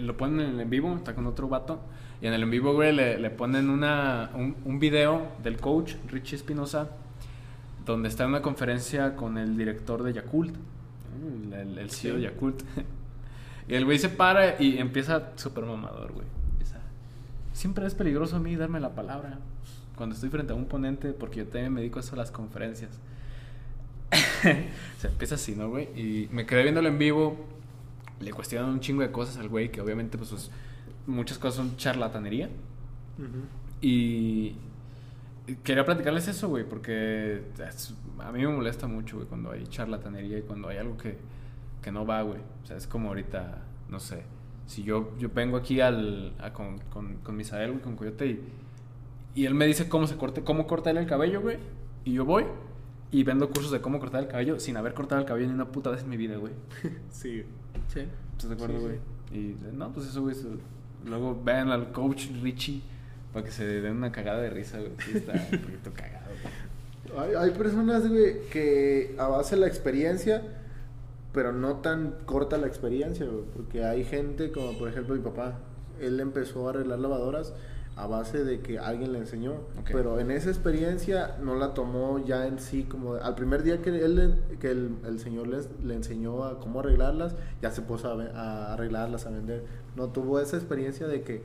lo ponen en el en vivo, está con otro vato. Y en el en vivo, güey, le, le ponen una, un, un video del coach, Richie Espinosa, donde está en una conferencia con el director de Yakult, el, el- el CEO de Yakult. y el güey se para y empieza súper mamador, güey. Empieza, Siempre es peligroso a mí darme la palabra cuando estoy frente a un ponente, porque yo también me dedico a eso a las conferencias. Se empieza así, ¿no, güey? Y me quedé viéndolo en vivo. Le cuestionan un chingo de cosas al güey, que obviamente, pues, sus- muchas cosas son charlatanería. Y quería platicarles eso, güey, porque es- a mí me molesta mucho, güey, cuando hay charlatanería y cuando hay algo que, que no va, güey. O sea, es como ahorita, no sé, si yo, yo vengo aquí al, a- con, con, con Misael, güey, con Coyote, y, y él me dice cómo se corte, cómo cortar el cabello, güey, y yo voy y vendo cursos de cómo cortar el cabello sin haber cortado el cabello ni una puta vez en mi vida, güey. Sí. Sí. ¿Estás de acuerdo, Sí, güey? Y no, pues eso, güey. eso- Luego vean al coach Richie para que se den una cagada de risa, güey. Sí, está un poquito cagado, güey. Hay, hay personas, güey, que a base de la experiencia, pero no tan corta la experiencia, güey. Porque hay gente, como por ejemplo mi papá, él empezó a arreglar lavadoras a base de que alguien le enseñó. Ok. Pero en esa experiencia no la tomó ya en sí como... Al primer día que, él, que el, el señor les, le enseñó a cómo arreglarlas, ya se puso a, a arreglarlas, a vender. No tuvo esa experiencia de que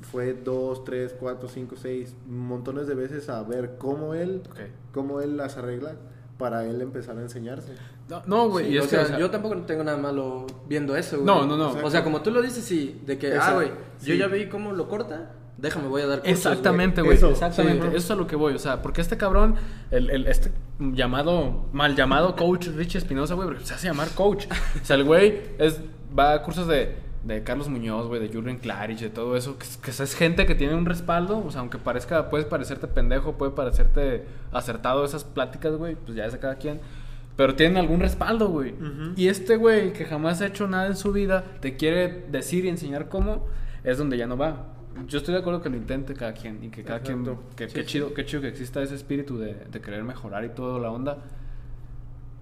fue dos, tres, cuatro, cinco, seis, montones de veces a ver cómo él Ok. cómo él las arregla para él empezar a enseñarse. No, no, güey. Sí, y o sea, o sea, yo tampoco tengo nada malo viendo eso, güey. No, no, no. O sea, como tú lo dices, sí, de que, ah, Exacto, güey, yo sí. ya vi cómo lo corta, déjame, voy a dar cursos, Exactamente, güey. Exactamente. sí. Eso es a lo que voy. O sea, porque este cabrón, el, el- este llamado, mal llamado coach Richie Espinosa, güey, porque se hace llamar coach. O sea, el güey es, va a cursos de, de Carlos Muñoz, güey, de Jurgen Klarich, de todo eso. Que, es- que es gente que tiene un respaldo. O sea, aunque parezca, puede parecerte pendejo, puede parecerte acertado esas pláticas, güey, pues ya es de cada quien. Pero tienen algún respaldo, güey. Y este güey, que jamás ha hecho nada en su vida, te quiere decir y enseñar cómo, es donde ya no va. Yo estoy de acuerdo que lo intente cada quien y que cada Exacto. quien. Que, Sí, qué sí. chido, qué chido que exista ese espíritu de, de querer mejorar y toda la onda.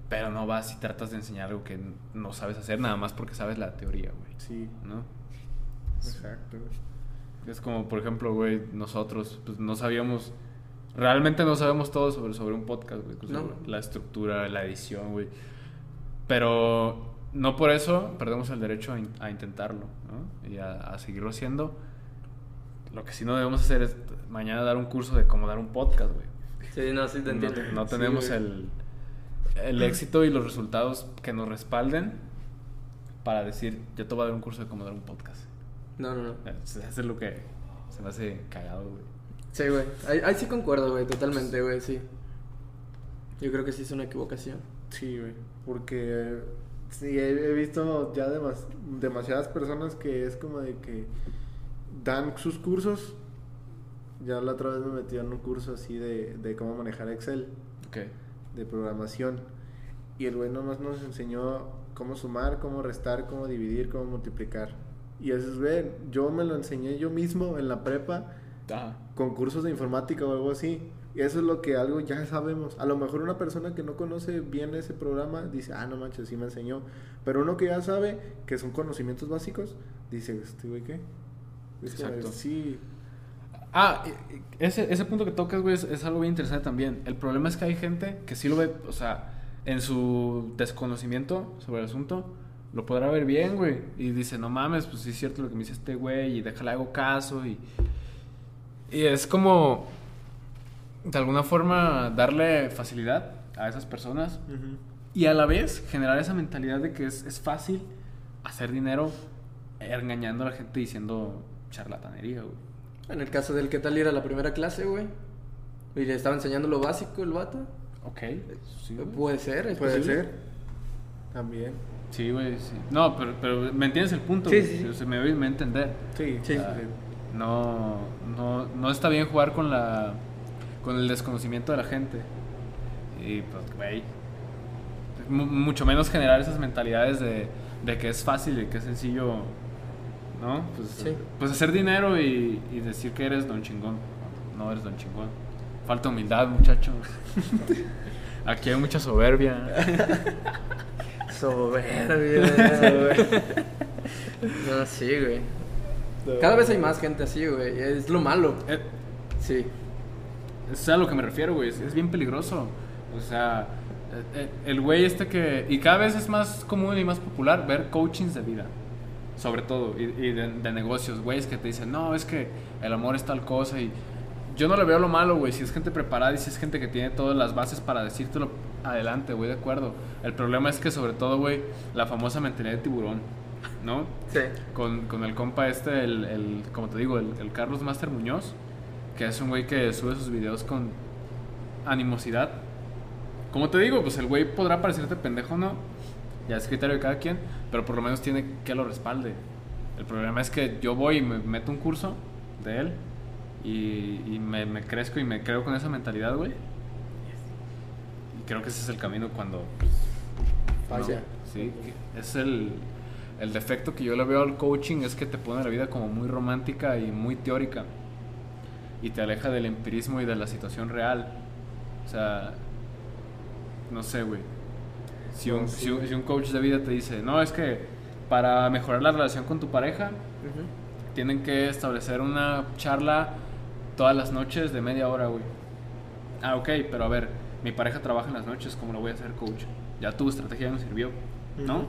Pero no vas y tratas de enseñar algo que no sabes hacer nada más porque sabes la teoría, güey. Sí, ¿No? exacto. Es como, por ejemplo, güey, nosotros, pues no sabíamos. Realmente no sabemos todo sobre, sobre un podcast, güey. No. La estructura, la edición, güey. Pero no por eso perdemos el derecho a, in- a intentarlo, ¿no? Y a, a seguirlo haciendo. Lo que sí no debemos hacer es mañana dar un curso de cómo dar un podcast, güey. Sí, no, sí te No, entiendo. no tenemos el, el éxito y los resultados que nos respalden para decir, yo te voy a dar un curso de cómo dar un podcast. No, no, no. Eso es lo que se me hace cagado, güey. Sí, güey. Ahí, ahí sí concuerdo, güey, totalmente, güey, sí. Yo creo que sí es una equivocación. Sí, güey. Porque sí, he, he visto ya demas- demasiadas personas que es como de que dan sus cursos. Ya la otra vez me metí en un curso así de, de cómo manejar Excel, de programación. Y el güey nomás nos enseñó cómo sumar, cómo restar, cómo dividir, cómo multiplicar. Y eso es, güey, yo me lo enseñé yo mismo en la prepa con cursos de informática o algo así. Y eso es lo que algo ya sabemos. A lo mejor una persona que no conoce bien ese programa dice, ah, no manches, sí me enseñó. Pero uno que ya sabe que son conocimientos básicos, dice, este güey, ¿qué? Exacto. Sí, Ah, y- y ese, ese punto que tocas, güey, es, es algo bien interesante también. El problema es que hay gente que sí lo ve, o sea, en su desconocimiento sobre el asunto, lo podrá ver bien, güey. Y dice, no mames, pues sí es cierto lo que me dice este güey, y déjale hago caso. Y, y es como, de alguna forma, darle facilidad a esas personas y a la vez generar esa mentalidad de que es, es fácil hacer dinero engañando a la gente diciendo charlatanería, güey. En el caso del que tal ir a la primera clase, güey. Y le estaba enseñando lo básico el vato. Ok. Sí, güey. Puede ser, es Puede posible. ser. También. Sí, güey, sí. No, pero, pero ¿me entiendes el punto? Sí, sí, sí. O sea, me voy a entender. Sí, Sí. Ah, no, no, no está bien jugar con la con el desconocimiento de la gente. Y pues, güey. mu- mucho menos generar esas mentalidades de, de que es fácil y que es sencillo. ¿No? Pues, Sí. pues hacer dinero y, y decir que eres don chingón. No eres don chingón. Falta humildad, muchachos. Aquí hay mucha soberbia. Soberbia. no, sí, güey. Cada vez hay más gente así, güey. Es lo malo. Eh, Sí. Es a lo que me refiero, güey. Es, es bien peligroso. O sea, eh, eh, el güey este que... Y cada vez es más común y más popular ver coachings de vida. Sobre todo. Y, y de, de negocios, güeyes que te dicen, no, es que el amor es tal cosa. Y yo no le veo lo malo, güey. Si es gente preparada y si es gente que tiene todas las bases para decírtelo adelante, güey, de acuerdo. El problema es que sobre todo, güey, la famosa mentalidad de tiburón. ¿No? Sí. con, con el compa este, el, el- como te digo, el, el Carlos Master Muñoz, que es un güey que sube sus videos con animosidad. Como te digo, pues el güey podrá parecerte pendejo, ¿no? Ya es criterio de cada quien, pero por lo menos tiene que lo respalde. El problema es que yo voy y me meto un curso de él y, y me, me crezco y me creo con esa mentalidad, güey. Y creo que ese es el camino cuando Falla. no, sí, es el, el defecto que yo le veo al coaching es que te pone la vida como muy romántica y muy teórica y te aleja del empirismo y de la situación real. O sea, no sé, güey. Si un, No, sí, si, un, si un coach de vida te dice, no, es que para mejorar la relación con tu pareja Ujú. tienen que establecer una charla todas las noches de media hora, güey. Ah, ok, pero a ver, mi pareja trabaja en las noches, ¿cómo lo voy a hacer coach? Ya tu estrategia no sirvió, ¿no? Ujú.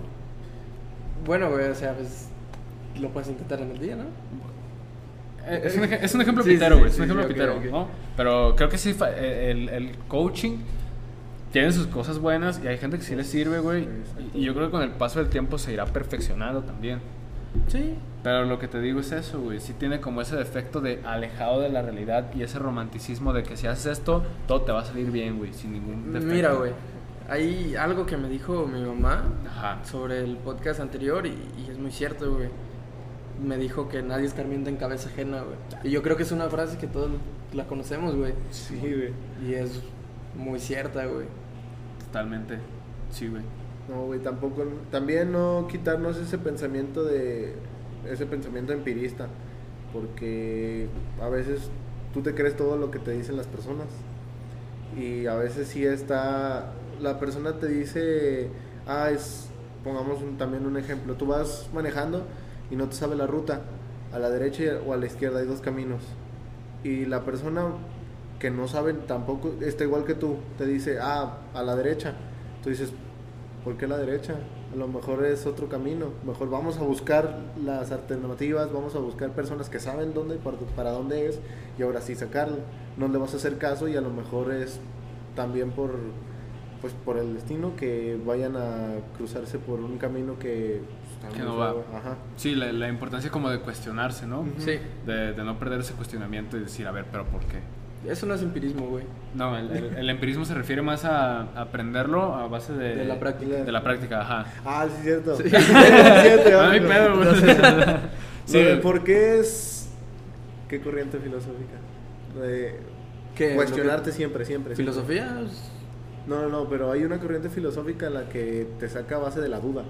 Bueno, güey, o sea, pues lo puedes intentar en el día, ¿no? Eh, Es un, ej- es un ejemplo Sí, pitero, güey. sí, es un ejemplo ok, pitero, ok. ¿no? Pero creo que sí, el, el coaching tiene sus cosas buenas y hay gente que sí le sirve, güey. Y yo creo que con el paso del tiempo se irá perfeccionando también. Sí. Pero lo que te digo es eso, güey. Sí tiene como ese defecto de alejado de la realidad y ese romanticismo de que si haces esto, todo te va a salir bien, güey, sin ningún defecto. Mira, güey. Hay algo que me dijo mi mamá Ajá. sobre el podcast anterior y, y es muy cierto, güey. Me dijo que nadie escarmienta en cabeza ajena, güey. Y yo creo que es una frase que todos la conocemos, güey. Sí, güey. Y es muy cierta, güey. Totalmente. Sí, güey. No, güey, tampoco. También no quitarnos ese pensamiento de. Ese pensamiento empirista. Porque a veces tú te crees todo lo que te dicen las personas. Y a veces sí está. La persona te dice. Ah, es. Pongamos un- también un ejemplo. Tú vas manejando y no te sabe la ruta. A la derecha o a la izquierda hay dos caminos. Y la persona que no sabe tampoco está igual que tú. Te dice, ah, a la derecha. Tú dices, ¿por qué la derecha? A lo mejor es otro camino. Mejor vamos a buscar las alternativas, vamos a buscar personas que saben dónde, para, para dónde es y ahora sí sacarlo. No le vas a hacer caso y a lo mejor es también por pues por el destino que vayan a cruzarse por un camino que pues, Que no va. Ajá. Sí, la, la importancia como de cuestionarse, ¿no? Sí. De, de no perder ese cuestionamiento y decir, a ver, pero ¿por qué? Eso no es empirismo, güey. No, el, el- el empirismo se refiere más a, aprenderlo a base de, De la práctica. De la práctica, ajá. Ah, sí, cierto. Sí. Sí, cierto, No hay pedo, güey. Sí. ¿Por qué es qué corriente filosófica? De ¿Qué? cuestionarte siempre, siempre. ¿Filosofía? No, no, no, pero hay una corriente filosófica en la que te saca a base de la duda.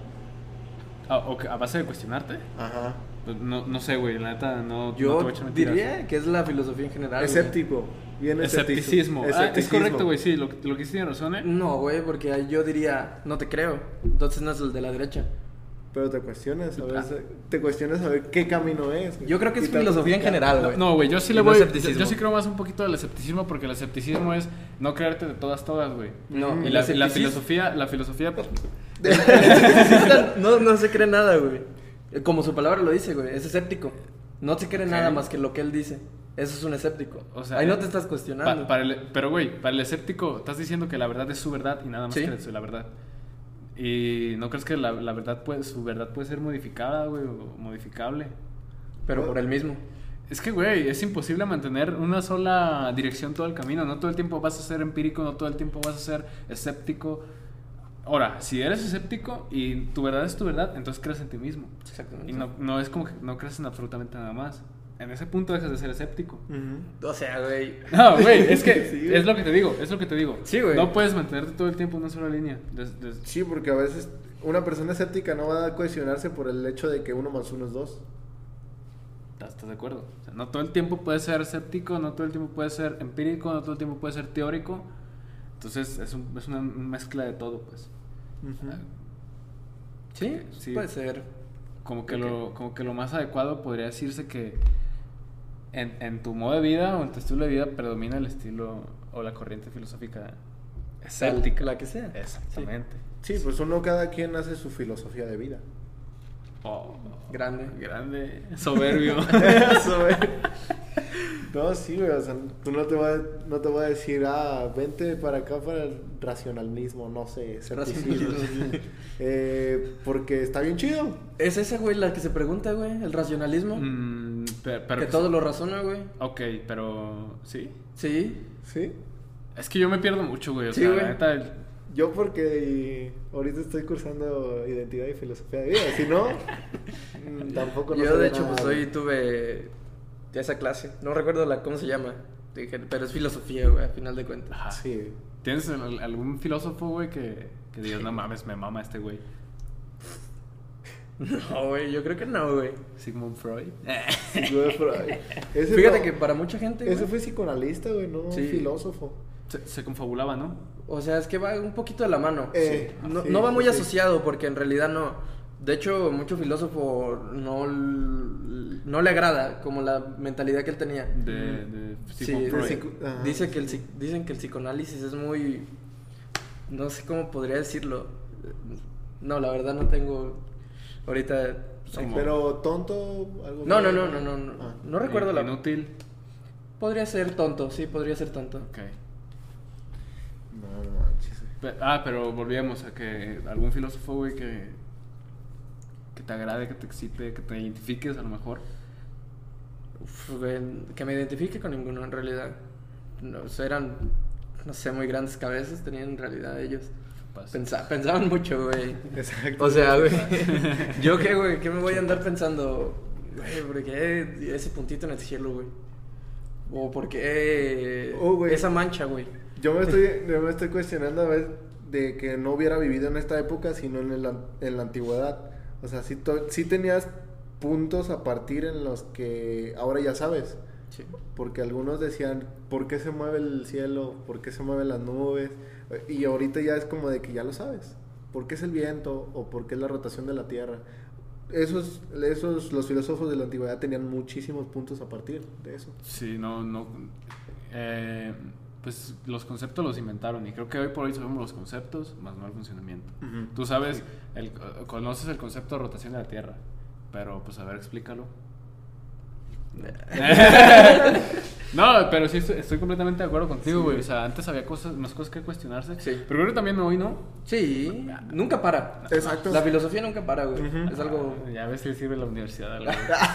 Ah, o que- a base de cuestionarte. Ajá. Pues no, no sé, güey, la neta no, no te Yo voy a echar mentiras. diría que es la filosofía en general. Escéptico. Bien Escepticismo. Ah, es Escepticismo. correcto, güey, sí, lo, que- lo que sí tiene razón, ¿eh? No, güey, porque yo diría, no te creo. Entonces no es el de la derecha. Pero te cuestionas, a veces, te cuestionas a ver qué camino es. güey. Yo creo que es filosofía en general, güey. No, güey, yo sí le voy. Yo, escepticismo. yo sí creo más un poquito del escepticismo porque el escepticismo es no creerte de todas, todas, güey. No, y la, y la escepticismo- filosofía, la filosofía. no, no se cree nada, güey. Como su palabra lo dice, güey. Es escéptico. No se cree nada más que lo que él dice. Eso es un escéptico. O sea, Ahí no te estás pa- cuestionando. para el- pero, güey, para el escéptico, estás diciendo que la verdad es su verdad y nada más Sí. que es la verdad. Y no crees que la, la verdad puede, su verdad puede ser modificada, güey, o modificable. Pero por él mismo. Es que, güey, es imposible mantener una sola dirección todo el camino. No todo el tiempo vas a ser empírico, no todo el tiempo vas a ser escéptico. Ahora, si eres escéptico y tu verdad es tu verdad, entonces crees en ti mismo. Exactamente. Y no, no es como que no crees en absolutamente nada más. En ese punto dejas de ser escéptico. O sea, güey. No, güey, es que Sí, güey. es lo que te digo, es lo que te digo. Sí, güey. No puedes mantenerte todo el tiempo en una sola línea. Des- des- Sí, porque a veces una persona escéptica no va a cuestionarse por el hecho de que uno más uno es dos. ¿Estás estás de acuerdo? O sea, no todo el tiempo puede ser escéptico, no todo el tiempo puede ser empírico, no todo el tiempo puede ser teórico. Entonces es, un- es una mezcla de todo, pues. Ujú. Sí, Sí. puede ser. Como que, lo, como que lo más adecuado podría decirse que en, en tu modo de vida o en tu estilo de vida predomina el estilo o la corriente filosófica escéptica. La que sea. Exactamente. Sí, pues uno cada quien hace su filosofía de vida. Oh, Grande. grande, soberbio. No, sí, güey, o sea, tú no te vas no te voy a decir, ah, vente para acá para el racionalismo, no sé. Racionalismo. eh, porque está bien chido. Es esa, güey, la que se pregunta, güey. El racionalismo. Mm, pero que todo lo razona, güey. Ok, pero sí. Sí. ¿Sí? Es que yo me pierdo mucho, güey. O Sí, sea, güey. la neta, Yo porque ahorita estoy cursando identidad y filosofía de vida, si no, mm, tampoco no Yo, de hecho, nada, pues hoy tuve esa clase. No recuerdo la cómo se llama. Dije, Pero es filosofía, güey, a final de cuentas. Ajá. Sí. ¿Tienes al- algún filósofo, güey, que, que digas, no mames, me mama este güey? No, güey, yo creo que no, güey. Sigmund Freud. Ay, ese Fíjate no- que para mucha gente. Ese güey, fue psicoanalista, güey, no Sí. filósofo. Se, se confabulaba, ¿no? O sea, es que va un poquito de la mano. Eh, no, sí, no va muy sí. asociado porque en realidad no. De hecho, mucho filósofo no, no le agrada como la mentalidad que él tenía. De, de Sí, Sigmund de Freud. psico- Ajá. dice que el, dicen que el psicoanálisis es muy... No sé cómo podría decirlo. No, la verdad no tengo ahorita... Como- Pero tonto, algo No, no, no, no, no, no. Ah, No recuerdo la... Inútil. Podría ser tonto, sí, podría ser tonto. Ok. No, no manches. Pe- ah, pero volvíamos a que algún filósofo, güey, que, que te agrade, que te excite, que te identifiques a lo mejor. Uf, güey, que me identifique con ninguno en realidad. No, o sea, eran, no sé, muy grandes cabezas tenían en realidad ellos. Pensa- pensaban mucho, güey. Exacto. O sea, güey. ¿Yo qué, güey? ¿Qué me voy a andar pensando? Güey, ¿por qué ese puntito en el cielo, güey? O por qué Oh, esa mancha, güey. Yo me estoy, yo me estoy cuestionando a ver de que no hubiera vivido en esta época, sino en, el an- en la antigüedad. O sea, sí, to- sí tenías puntos a partir en los que ahora ya sabes. Sí. Porque algunos decían, ¿por qué se mueve el cielo? ¿Por qué se mueven las nubes? Y ahorita ya es como de que ya lo sabes. ¿Por qué es el viento? ¿O por qué es la rotación de la Tierra? Esos, esos, los filósofos de la antigüedad tenían muchísimos puntos a partir de eso. Sí, no, no. eh, pues los conceptos los inventaron y creo que hoy por hoy sabemos los conceptos, más no el funcionamiento. Tú sabes, el, conoces el concepto de rotación de la Tierra, pero pues a ver, explícalo. no, pero sí estoy, estoy completamente de acuerdo contigo, Sí. güey. O sea, antes había cosas, más cosas que cuestionarse. Sí. Pero creo que también hoy, ¿no? Sí, nunca para. Exacto. La filosofía nunca para, güey. Es algo... Ah, Ya ves si sirve la universidad algo.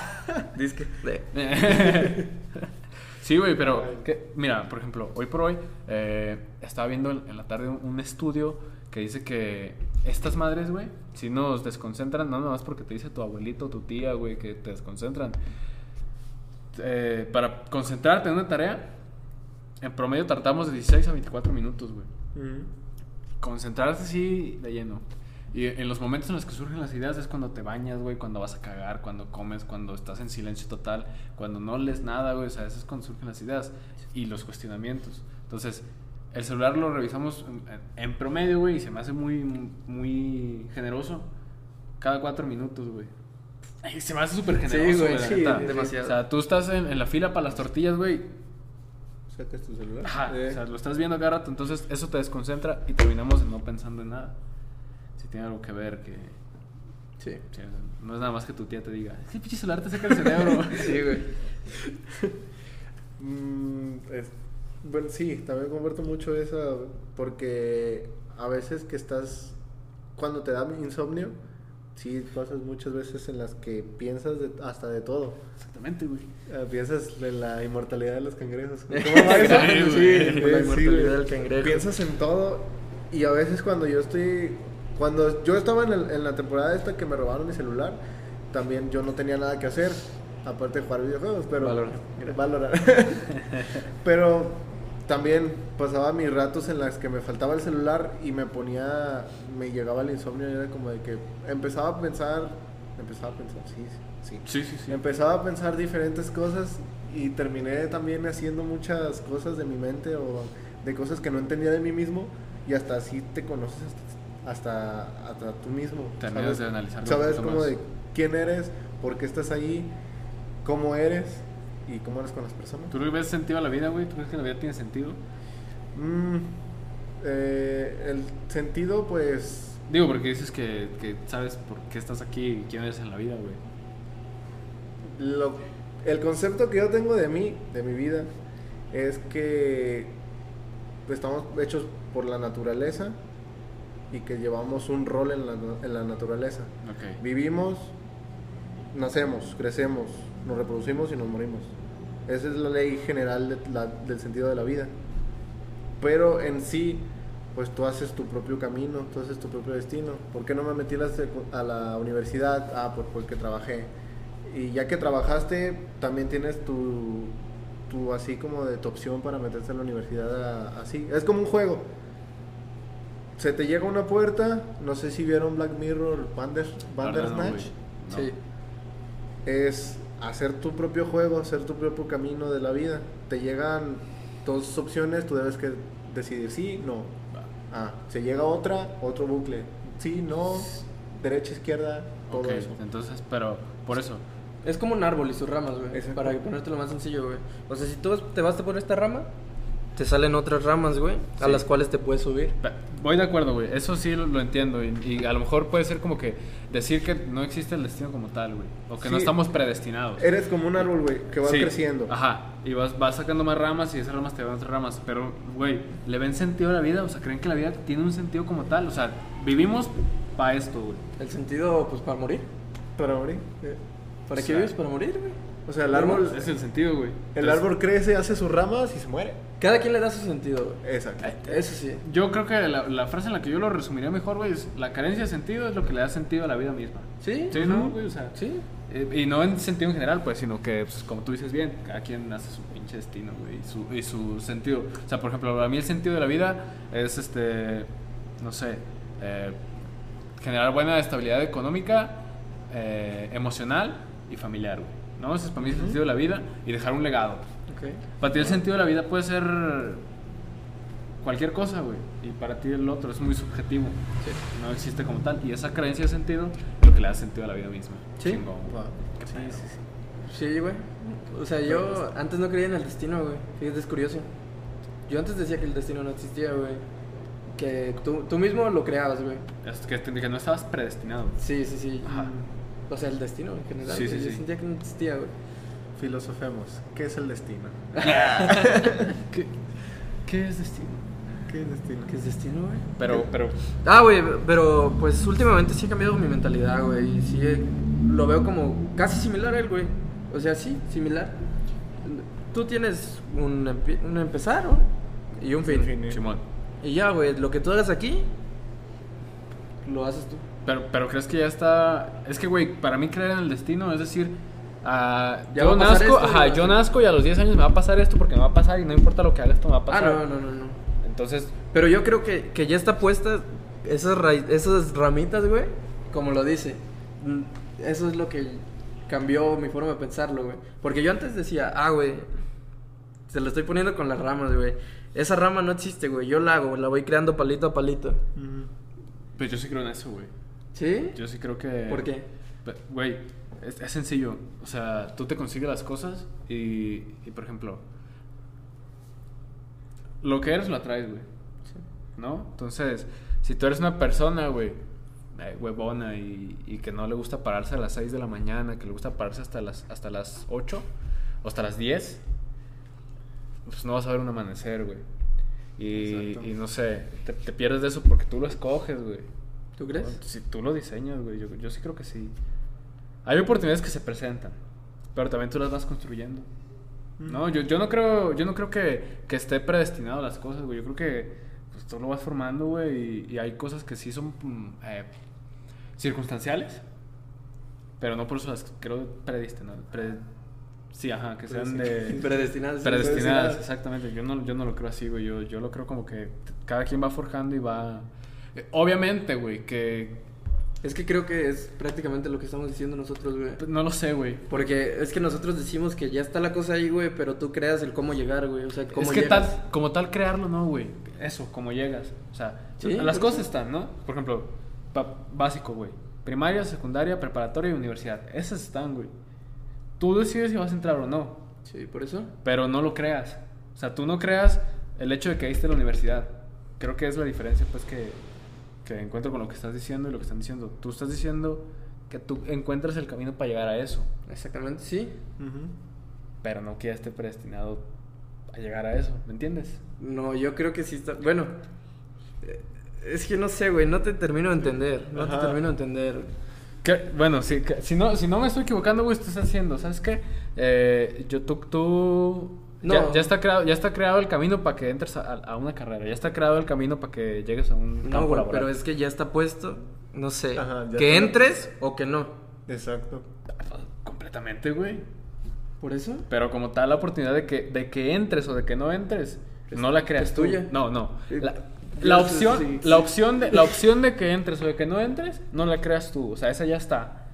Disque. sí, güey, pero que- mira, por ejemplo, hoy por hoy eh, estaba viendo en la tarde un, un estudio que dice que estas madres, güey, si nos desconcentran, no nomás porque te dice tu abuelito tu tía, güey, que te desconcentran. Eh, para concentrarte en una tarea, en promedio tardamos de 16 a 24 minutos, güey. Concentrarse así de lleno. Y en los momentos en los que surgen las ideas es cuando te bañas, güey, cuando vas a cagar, cuando comes, cuando estás en silencio total, cuando no lees nada, güey, o sea, eso es cuando surgen las ideas y los cuestionamientos. Entonces, el celular lo revisamos en, en promedio, güey, y se me hace muy, muy generoso. Cada cuatro minutos, güey. Se me hace súper generoso, güey, sí, neta. demasiado. O sea, tú estás en, en la fila para las tortillas, güey, ¿Sacas tu celular? Ajá, Eh, o sea, lo estás viendo cada rato, entonces eso te desconcentra y terminamos no pensando en nada. Tiene algo que ver, que Sí. sí, no es nada más que tu tía te diga, sí, pinche celular te saca el cerebro. Sí, güey. Mm, es- bueno, sí, también comparto mucho eso porque a veces que estás, cuando te da insomnio, sí pasas muchas veces en las que piensas de- hasta de todo. Exactamente, güey. Eh, piensas en la inmortalidad de los cangrejos. ¿Cómo va eso? Sí. Sí, La inmortalidad güey. del cangrejo. Piensas en todo y a veces cuando yo estoy, cuando yo estaba en, el- en la temporada esta que me robaron mi celular, también yo no tenía nada que hacer, aparte de jugar videojuegos, pero... Valorant. pero también pasaba mis ratos en las que me faltaba el celular y me ponía, me llegaba el insomnio y era como de que empezaba a pensar, empezaba a pensar, sí, sí. Sí, sí, sí. Empezaba a pensar diferentes cosas y terminé también haciendo muchas cosas de mi mente o de cosas que no entendía de mí mismo y hasta así te conoces hasta, hasta, hasta tú mismo. Terminas de analizarlo un Sabes como de quién eres, por qué estás ahí, cómo eres y cómo eres con las personas. ¿Tú le ves sentido a la vida, güey? ¿Tú crees que la vida tiene sentido? Mm, eh, el sentido pues Digo, porque dices que, que sabes por qué estás aquí y quién eres en la vida, güey. Lo, el concepto que yo tengo de mí, de mi vida, es que estamos hechos por la naturaleza y que llevamos un rol en la, en la naturaleza. Ok. Vivimos, nacemos, crecemos, nos reproducimos y nos morimos. Esa es la ley general de la- del sentido de la vida. Pero en sí, pues tú haces tu propio camino, tú haces tu propio destino. ¿Por qué no me metí a la, universidad? Ah, pues porque trabajé. Y ya que trabajaste, también tienes tu, tu así como de tu opción para meterte a la universidad a- así. Es como un juego. Se te llega una puerta, no sé si vieron Black Mirror, Bander, La verdad, no, Bandersnatch. No. Sí. es hacer tu propio juego, hacer tu propio camino de la vida. Te llegan dos opciones, tú debes que decidir sí, no. Ah, se llega otra, otro bucle. Sí, no, derecha, izquierda, todo Ok, eso. entonces, pero por eso. Es como un árbol y sus ramas, güey. Para ponértelo más sencillo, güey. O sea, si tú te vas por esta rama, te salen otras ramas, güey, a Sí. las cuales te puedes subir. Voy de acuerdo, güey. Eso sí lo, lo entiendo. Y, y a lo mejor puede ser como que decir que no existe el destino como tal, güey. O que no estamos predestinados. Eres como un árbol, güey, que va Sí. creciendo. Ajá. Y vas, vas sacando más ramas y esas ramas te dan otras ramas. Pero, güey, ¿le ven sentido a la vida? O sea, ¿creen que la vida tiene un sentido como tal? O sea, vivimos para esto, güey. El sentido, pues, para morir. Para morir. eh. ¿Para O qué vives? Para morir, güey. O sea, el árbol, Es el sentido, güey. el Entonces, árbol crece, hace sus ramas y se muere. Cada quien le da su sentido, güey. Exacto. Eso sí. Yo creo que la, la frase en la que yo lo resumiría mejor, güey, es la carencia de sentido es lo que le da sentido a la vida misma. ¿Sí? Sí, ¿no, güey? O sea, Sí. Eh, y no en sentido en general, pues, sino que, pues, como tú dices bien, cada quien hace su pinche destino, güey, y su, y su sentido. O sea, por ejemplo, para mí el sentido de la vida es, este, no sé, eh, generar buena estabilidad económica, eh, emocional y familiar, güey. ¿No? Ese es para mí el sentido de la vida y dejar un legado. Ok. Para ti el sentido de la vida puede ser cualquier cosa, güey. Y para ti el otro es muy subjetivo. Sí. No existe como tal. Y esa creencia de sentido lo que le da sentido a la vida misma. Sí. Sí, sí, sí. Sí, güey. O sea, yo antes no creía en el destino, güey. Fíjate, es curioso. Yo antes decía que el destino no existía, güey. Que tú, tú mismo lo creabas, güey. Es que, que no estabas predestinado. Sí, sí, sí. Ajá. O sea, el destino en general. Sí, sí, güey. Yo sí. sentía que no existía, güey. Filosofemos. ¿Qué es el destino? ¿Qué, qué es destino? ¿Qué es destino? ¿Qué es destino, güey? Pero, pero, Ah, güey, pero pues últimamente sí ha cambiado mi mentalidad, güey. Y sí he- lo veo como casi similar a él, güey. O sea, sí, similar. Tú tienes un, empe- un empezar ¿no? y un fin. Un fin, eh. Simón. Y ya, güey, lo que tú hagas aquí, lo haces tú. Pero, pero crees que ya está. Es que, güey, para mí creer en el destino es decir. ah, Ya yo nazco, esto, ajá, yo nazco y a los 10 años me va a pasar esto porque me va a pasar y no importa lo que haga esto me va a Ah, pasar. no, no, no, no. Entonces, Pero yo creo que, que ya está puesta esas, raíz- esas ramitas, güey, como lo dice, mm, eso es lo que cambió mi forma de pensarlo, güey. Porque yo antes decía, ah, güey, se lo estoy poniendo con las ramas, güey. Esa rama no existe, güey. Yo la hago, la voy creando palito a palito. Pues yo sí creo en eso, güey. ¿Sí? Yo sí creo que... ¿Por qué? Güey, es, es sencillo. O sea, tú te consigues las cosas y, y, por ejemplo, lo que eres lo atraes, güey. ¿No? Entonces, si tú eres una persona, güey, eh, huevona y, y que no le gusta pararse a las 6 de la mañana, que le gusta pararse hasta las, hasta las 8 o hasta las 10, pues no vas a ver un amanecer, güey. Y no sé, te, te pierdes de eso porque tú lo escoges, güey. ¿Tú crees? Si tú lo diseñas, güey, yo, yo sí creo que sí. Hay oportunidades que se presentan, pero también tú las vas construyendo. No, yo, yo no creo, yo no creo que, que esté predestinado a las cosas, güey. Yo creo que pues, tú lo vas formando, güey, y, y hay cosas que sí son mm, eh, circunstanciales, pero no por eso las creo predestinadas. Pre- sí, ajá, que sean de... Predestinadas. Predestinadas, exactamente. Yo no, yo no lo creo así, güey. Yo, yo lo creo como que cada quien va forjando y va... eh, Obviamente, güey, que... Es que creo que es prácticamente lo que estamos diciendo nosotros, güey. No lo sé, güey. Porque es que nosotros decimos que ya está la cosa ahí, güey, pero tú creas el cómo llegar, güey. O sea, cómo Es que llegas. tal, como tal crearlo, no, güey. Eso, como llegas. O sea, Sí, las cosas están, ¿no? Por ejemplo, básico, güey. Primaria, secundaria, preparatoria y universidad. Esas están, güey. Tú decides si vas a entrar o no. Sí, por eso. Pero no lo creas. O sea, tú no creas el hecho de que ahí esté la universidad. Creo que es la diferencia, pues, que, que encuentro con lo que estás diciendo y lo que están diciendo. Tú estás diciendo que tú encuentras el camino para llegar a eso, Exactamente, sí. pero no que esté predestinado a llegar a eso, ¿me entiendes? No, yo creo que sí está. Bueno, eh, es que no sé, güey, no te termino de entender. No Ajá. te termino de entender. Bueno, si, que- si, no, si no me estoy equivocando, güey, estás haciendo, ¿sabes qué? Eh, yo, tú, tú No. ya, ya está creado, ya está creado el camino para que entres a, a una carrera, ya está creado el camino para que llegues a un No, campo laboral. pero es que ya está puesto. No sé. Ajá, que entres o que no. Exacto. Completamente, güey. ¿Por eso? Pero como tal, la oportunidad de que, de que entres o de que no entres, Es- no la creas es tú. tuya. No, no. La, opción, sí, la opción de, la opción de que entres o de que no entres, no la creas tú. O sea, esa ya está.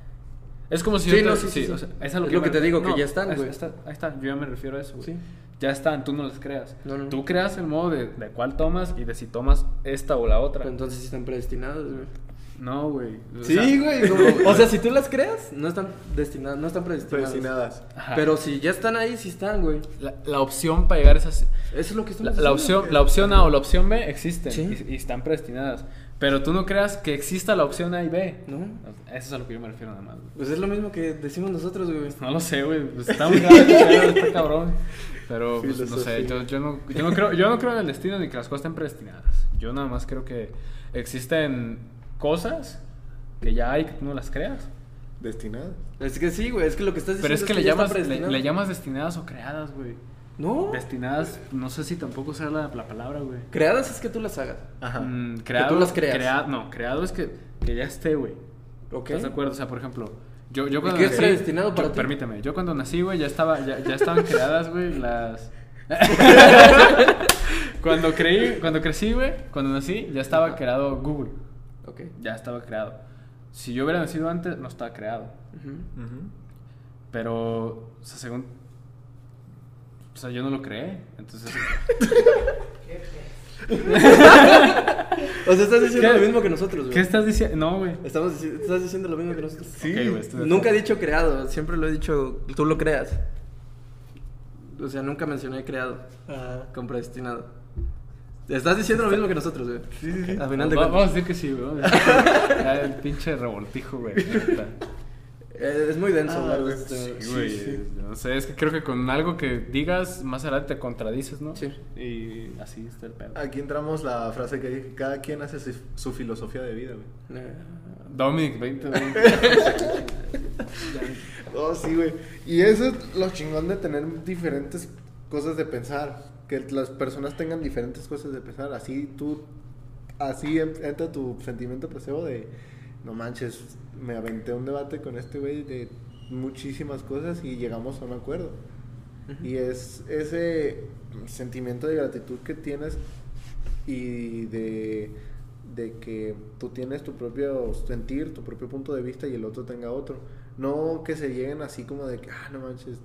Es como si Sí, yo te- no, sí, sí, sí. o sea, esa Es lo que te digo, que ya están, es- güey. está- ahí está, yo ya me refiero a eso, güey. Sí. Ya están, tú no las creas. No, no. Tú creas el modo de, de cuál tomas y de si tomas esta o la otra. Pero entonces sí están predestinados, güey. No, güey. O Sí, güey. como- o sea, si tú las creas, no están destinadas, no están predestinadas. Predestinadas. Ajá. Pero si ya están ahí, sí están, güey. La, la opción para llegar a esas... Eso es lo que La, estamos la diciendo. opción, la opción A o la opción B existen Sí. y, y están predestinadas. Pero tú no creas que exista la opción A y B. No. Eso es a lo que yo me refiero nada más. güey. Pues es lo mismo que decimos nosotros, güey. No lo sé, güey. Pues está muy raro, está cabrón. Pero pues, no sé, yo, yo no, yo, no creo, yo no creo en el destino ni que las cosas estén predestinadas. Yo nada más creo que existen cosas que ya hay que tú no las creas. Destinadas. Es que sí, güey. Es que lo que estás diciendo Pero es que, le, ya está llamas, le, le llamas destinadas o creadas, güey. No. Destinadas, no sé si tampoco sea la, la palabra, güey. Creadas es que tú las hagas. Ajá. Mm, creado, tú las creas. crea- no, creado es que, que ya esté, güey. ¿Ok? ¿Estás de acuerdo? O sea, por ejemplo, yo, yo cuando qué es nací- predestinado para yo- ti? Permíteme, yo cuando nací, güey, ya estaba, ya, ya estaban creadas, güey, las... cuando creí, cuando crecí, güey, cuando nací, ya estaba Ajá. creado Google. Ok. Ya estaba creado. Si yo hubiera nacido antes, no estaba creado. Ujú. Ujú. Pero, o sea, según... O sea, yo no lo creé. Entonces... O sea, estás diciendo ¿Qué? lo mismo que nosotros, güey. ¿Qué estás diciendo? No, güey. Estamos dici- estás diciendo lo mismo que nosotros. Sí, güey, Nunca he dicho creado, siempre lo he dicho, tú lo creas. O sea, nunca mencioné creado con predestinado. Estás diciendo lo mismo que nosotros, güey. Sí, sí, sí. Al final de Va- Vamos a cuentas. decir que sí, güey. el pinche revoltijo, güey. Eh, es muy denso Ah, hablar de güey, este tema. Sí, güey. sí. No sé, es que creo que con algo que digas, más adelante te contradices, ¿no? Sí. Y así está el pedo. Aquí entramos la frase que dije, cada quien hace su, su filosofía de vida, güey. Eh, Dominic, 20, güey. Oh, sí, güey. Y eso es lo chingón de tener diferentes cosas de pensar. Que las personas tengan diferentes cosas de pensar. Así tú, así en- entra tu sentimiento placebo de, no manches, me aventé un debate con este güey de muchísimas cosas y llegamos a un acuerdo. Y es ese sentimiento de gratitud que tienes y de, de que tú tienes tu propio sentir, tu propio punto de vista y el otro tenga otro. No que se lleguen así como de que, ah, no manches,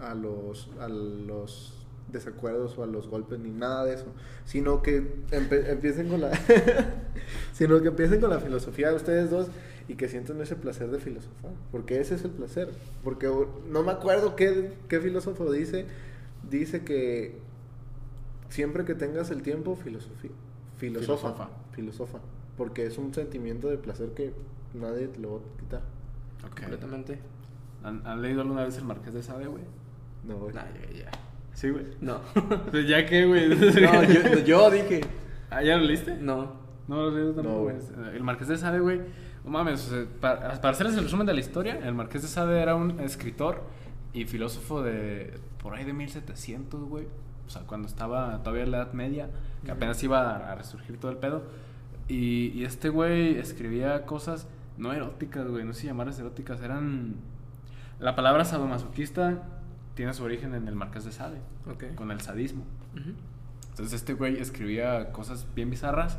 a los, a los desacuerdos o a los golpes ni nada de eso, sino que empiecen con la sino que empiecen con la filosofía de ustedes dos y que sientan ese placer de filosofar, porque ese es el placer, porque no me acuerdo qué, qué filósofo dice dice que siempre que tengas el tiempo filosofía filosofa, Filosofa. filosofa, porque es un sentimiento de placer que nadie te lo va a quitar. Completamente. ¿Han, han leído alguna vez el Marqués de Sade, güey? No, güey. Nah, ya, ya. Sí, güey. No. Pues ya que, güey. no, yo, yo dije. ¿Ah, ya lo leíste? No. No lo leído tampoco, No, güey. güey. El Marqués de Sade, güey. No mames, o sea, para, para hacerles el resumen de la historia, el Marqués de Sade era un escritor y filósofo de por ahí de 1700, güey. O sea, cuando estaba todavía en la Edad Media, que apenas iba a, a resurgir todo el pedo. Y, y este güey escribía cosas no eróticas, güey, no sé si llamarlas eróticas, eran... La palabra sadomasoquista tiene su origen en el Marqués de Sade, Ok. con el sadismo. Ujú. Entonces este güey escribía cosas bien bizarras,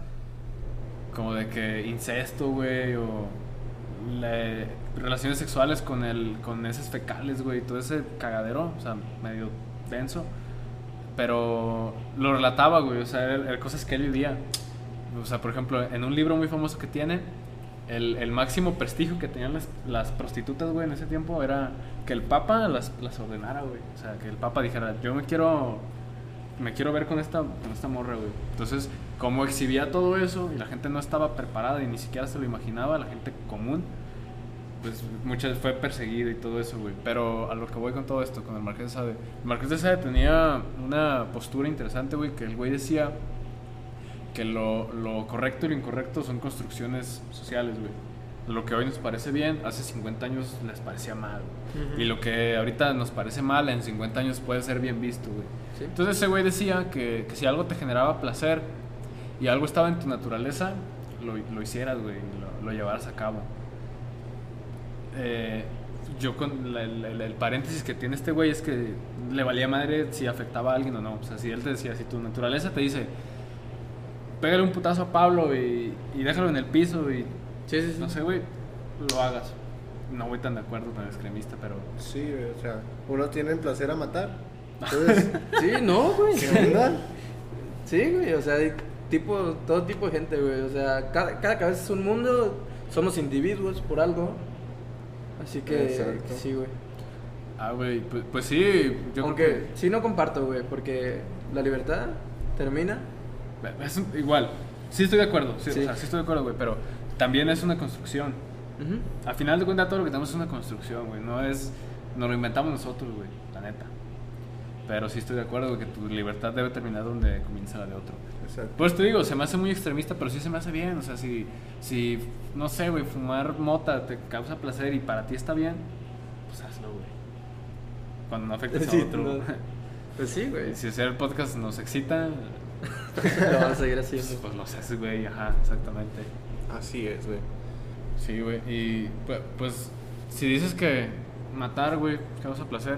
como de que incesto, güey, o le- relaciones sexuales con el con heces fecales, güey, todo ese cagadero, o sea, medio denso. Pero lo relataba, güey, o sea, eran eran cosas que él vivía. O sea, por ejemplo, en un libro muy famoso que tiene, el, máximo prestigio que tenían las, prostitutas, güey, en ese tiempo era que el Papa las, las ordenara, güey. O sea, que el Papa dijera, yo me quiero me quiero ver con esta, con esta morra, güey. Entonces, como exhibía todo eso y la gente no estaba preparada y ni siquiera se lo imaginaba, la gente común, pues muchas fue perseguido y todo eso, güey. Pero a lo que voy con todo esto, con el Marqués de Sade. El Marqués de Sade tenía una postura interesante, güey, que el güey decía que lo, lo correcto y lo incorrecto son construcciones sociales, güey. Lo que hoy nos parece bien, hace 50 años les parecía mal. Ujú. Y lo que ahorita nos parece mal, en 50 años puede ser bien visto, güey. Sí. Entonces ese güey decía que, que si algo te generaba placer y algo estaba en tu naturaleza, lo, lo hicieras, güey, lo, lo llevaras a cabo. Eh, yo con la- el paréntesis que tiene este güey es que le valía madre si afectaba a alguien o no. O sea, si él te decía, si tu naturaleza te dice, pégale un putazo a Pablo y, y déjalo en el piso y Sí, sí, sí. no sé, güey, lo hagas. No voy tan de acuerdo tan extremista, pero... Sí, güey, o sea, uno tiene el placer a matar. Entonces, Sí, no, güey. ¿qué onda? Sí, güey, o sea, hay tipo, todo tipo de gente, güey. O sea, cada, cada cabeza es un mundo, somos individuos por algo. Así que, Exacto. sí, güey. Ah, güey, pues, pues sí, yo Aunque creo que... sí no comparto, güey, porque la libertad termina. Es un- igual, sí estoy de acuerdo, sí, Sí. O sea, sí estoy de acuerdo, güey, pero también es una construcción. Ujú. Al final de cuentas todo lo que tenemos es una construcción, güey, no es, nos lo inventamos nosotros, güey, la neta. Pero sí estoy de acuerdo que tu libertad debe terminar donde comienza la de otro. Exacto. Pues te digo, se me hace muy extremista, pero sí se me hace bien. O sea, si, si no sé, güey, fumar mota te causa placer y para ti está bien, pues hazlo, güey. Cuando no afectes Sí, a otro. no. Pues sí, güey. Si hacer el podcast nos excita, Lo vamos a seguir haciendo. pues lo haces, güey, ajá, exactamente. Así es, güey. Sí, güey. Y pu- pues, si dices que matar, güey, causa placer,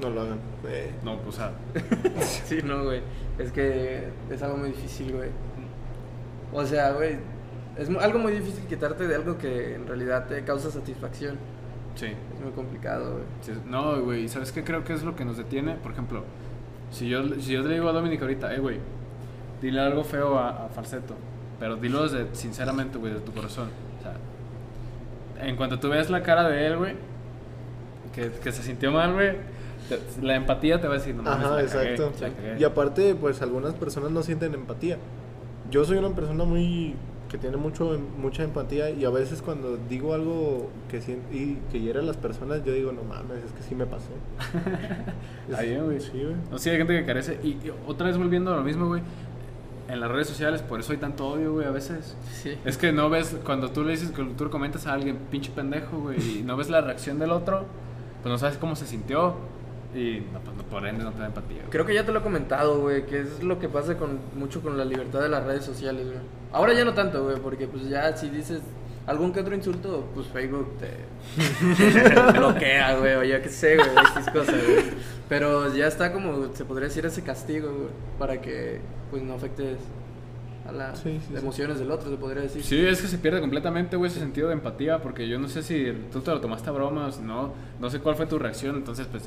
No lo hagan. Eh, no, pues, o sea, Sí, no, güey. Es que es algo muy difícil, güey. O sea, güey, es algo muy difícil quitarte de algo que en realidad te causa satisfacción. sí. Es muy complicado, güey. Sí, No, güey, ¿sabes qué creo que es lo que nos detiene? Por ejemplo, si yo, si yo le digo a Dominic ahorita, eh, güey, dile algo feo a, a Falseto, pero dilo desde, sinceramente, güey, de tu corazón. O sea, en cuanto tú veas la cara de él, güey, que, que se sintió mal, güey, la empatía te va a decir, no mames, Ajá, la cagué, exacto. la cagué". Y aparte, pues algunas personas no sienten empatía. Yo soy una persona muy que tiene mucho mucha empatía y a veces cuando digo algo que y que hiere a las personas, yo digo, no mames, es que sí me pasó. Es- Está bien, güey. Sí, güey. No, sí, hay gente que carece. Y, y otra vez volviendo a lo mismo, güey. En las redes sociales, por eso hay tanto odio, güey, a veces. Sí. Es que no ves, cuando tú le dices, que tú le comentas a alguien, pinche pendejo, güey, y no ves la reacción del otro, pues no sabes cómo se sintió. Y no, pues, no, por ende no te da empatía. güey. Creo que ya te lo he comentado, güey, que es lo que pasa con mucho con la libertad de las redes sociales, güey. Ahora ya no tanto, güey, porque pues ya si dices algún que otro insulto, pues Facebook te, bloquea, güey, o ya qué sé, güey, X cosas, güey. Pero ya está como, se podría decir, ese castigo, güey, para que pues no afectes a las Sí, sí, sí. emociones del otro, se podría decir. Sí, es que se pierde completamente, güey, ese sentido de empatía, porque yo no sé si tú te lo tomaste a broma o si no, no sé cuál fue tu reacción, entonces pues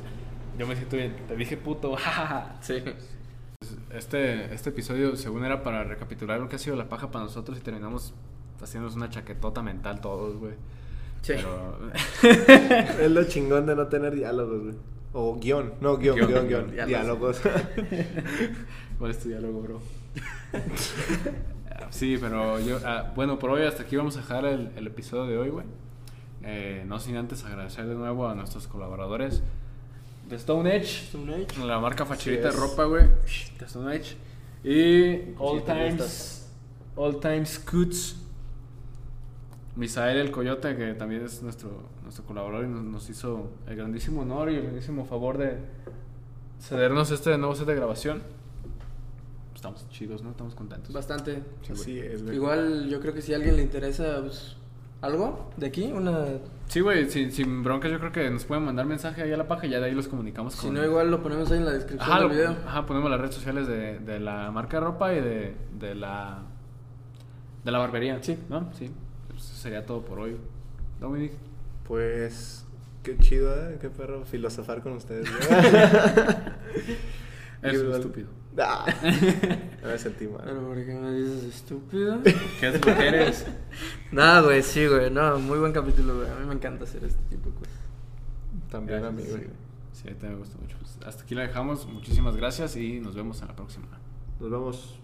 yo me siento bien, te dije puto, jajaja. Sí. Este, este episodio según era para recapitular lo que ha sido la paja para nosotros y terminamos haciéndonos una chaquetota mental todos, güey. Sí. Pero... Es lo chingón de no tener diálogos, güey. O guion, no, guion, Guión, guion, guion, guion. diálogos. Diálogos. ¿Cuál es tu diálogo, bro? Sí, pero yo, ah, bueno, por hoy hasta aquí vamos a dejar el, el episodio de hoy, güey. Eh, no sin antes agradecer de nuevo a nuestros colaboradores de Stone Edge, Stone Age. la marca facherita de es. ropa, güey, de Stone Edge. Y All te Times. All Times Scoots. Misael el Coyote, que también es nuestro, nuestro colaborador y nos, nos hizo el grandísimo honor y el grandísimo favor de cedernos este nuevo set de grabación. Estamos chidos, ¿no? Estamos contentos. Bastante. Sí. Así es, güey. Igual yo creo que si a alguien le interesa pues, algo de aquí, una... Sí, güey, sin, sin broncas yo creo que nos pueden mandar mensaje ahí a la paja y ya de ahí los comunicamos Si con... no, igual lo ponemos ahí en la descripción Ajá, del lo- video. ajá, ponemos las redes sociales de, de la marca de ropa y de, de la de la barbería. Sí. ¿No? Sí. Eso sería todo por hoy. Dominic. Pues, qué chido, ¿eh? Qué perro filosofar con ustedes. un Igual. estúpido. Ah, no me sentí mal. Pero ¿por qué me dices estúpido? ¿Qué es lo que eres? Nada, güey, sí, güey. No, muy buen capítulo, güey. A mí me encanta hacer este tipo de cosas. También a mí, Gracias, güey. Sí, sí, a mí también me gustó mucho. Pues, hasta aquí la dejamos. Muchísimas gracias y nos vemos en la próxima. Nos vemos.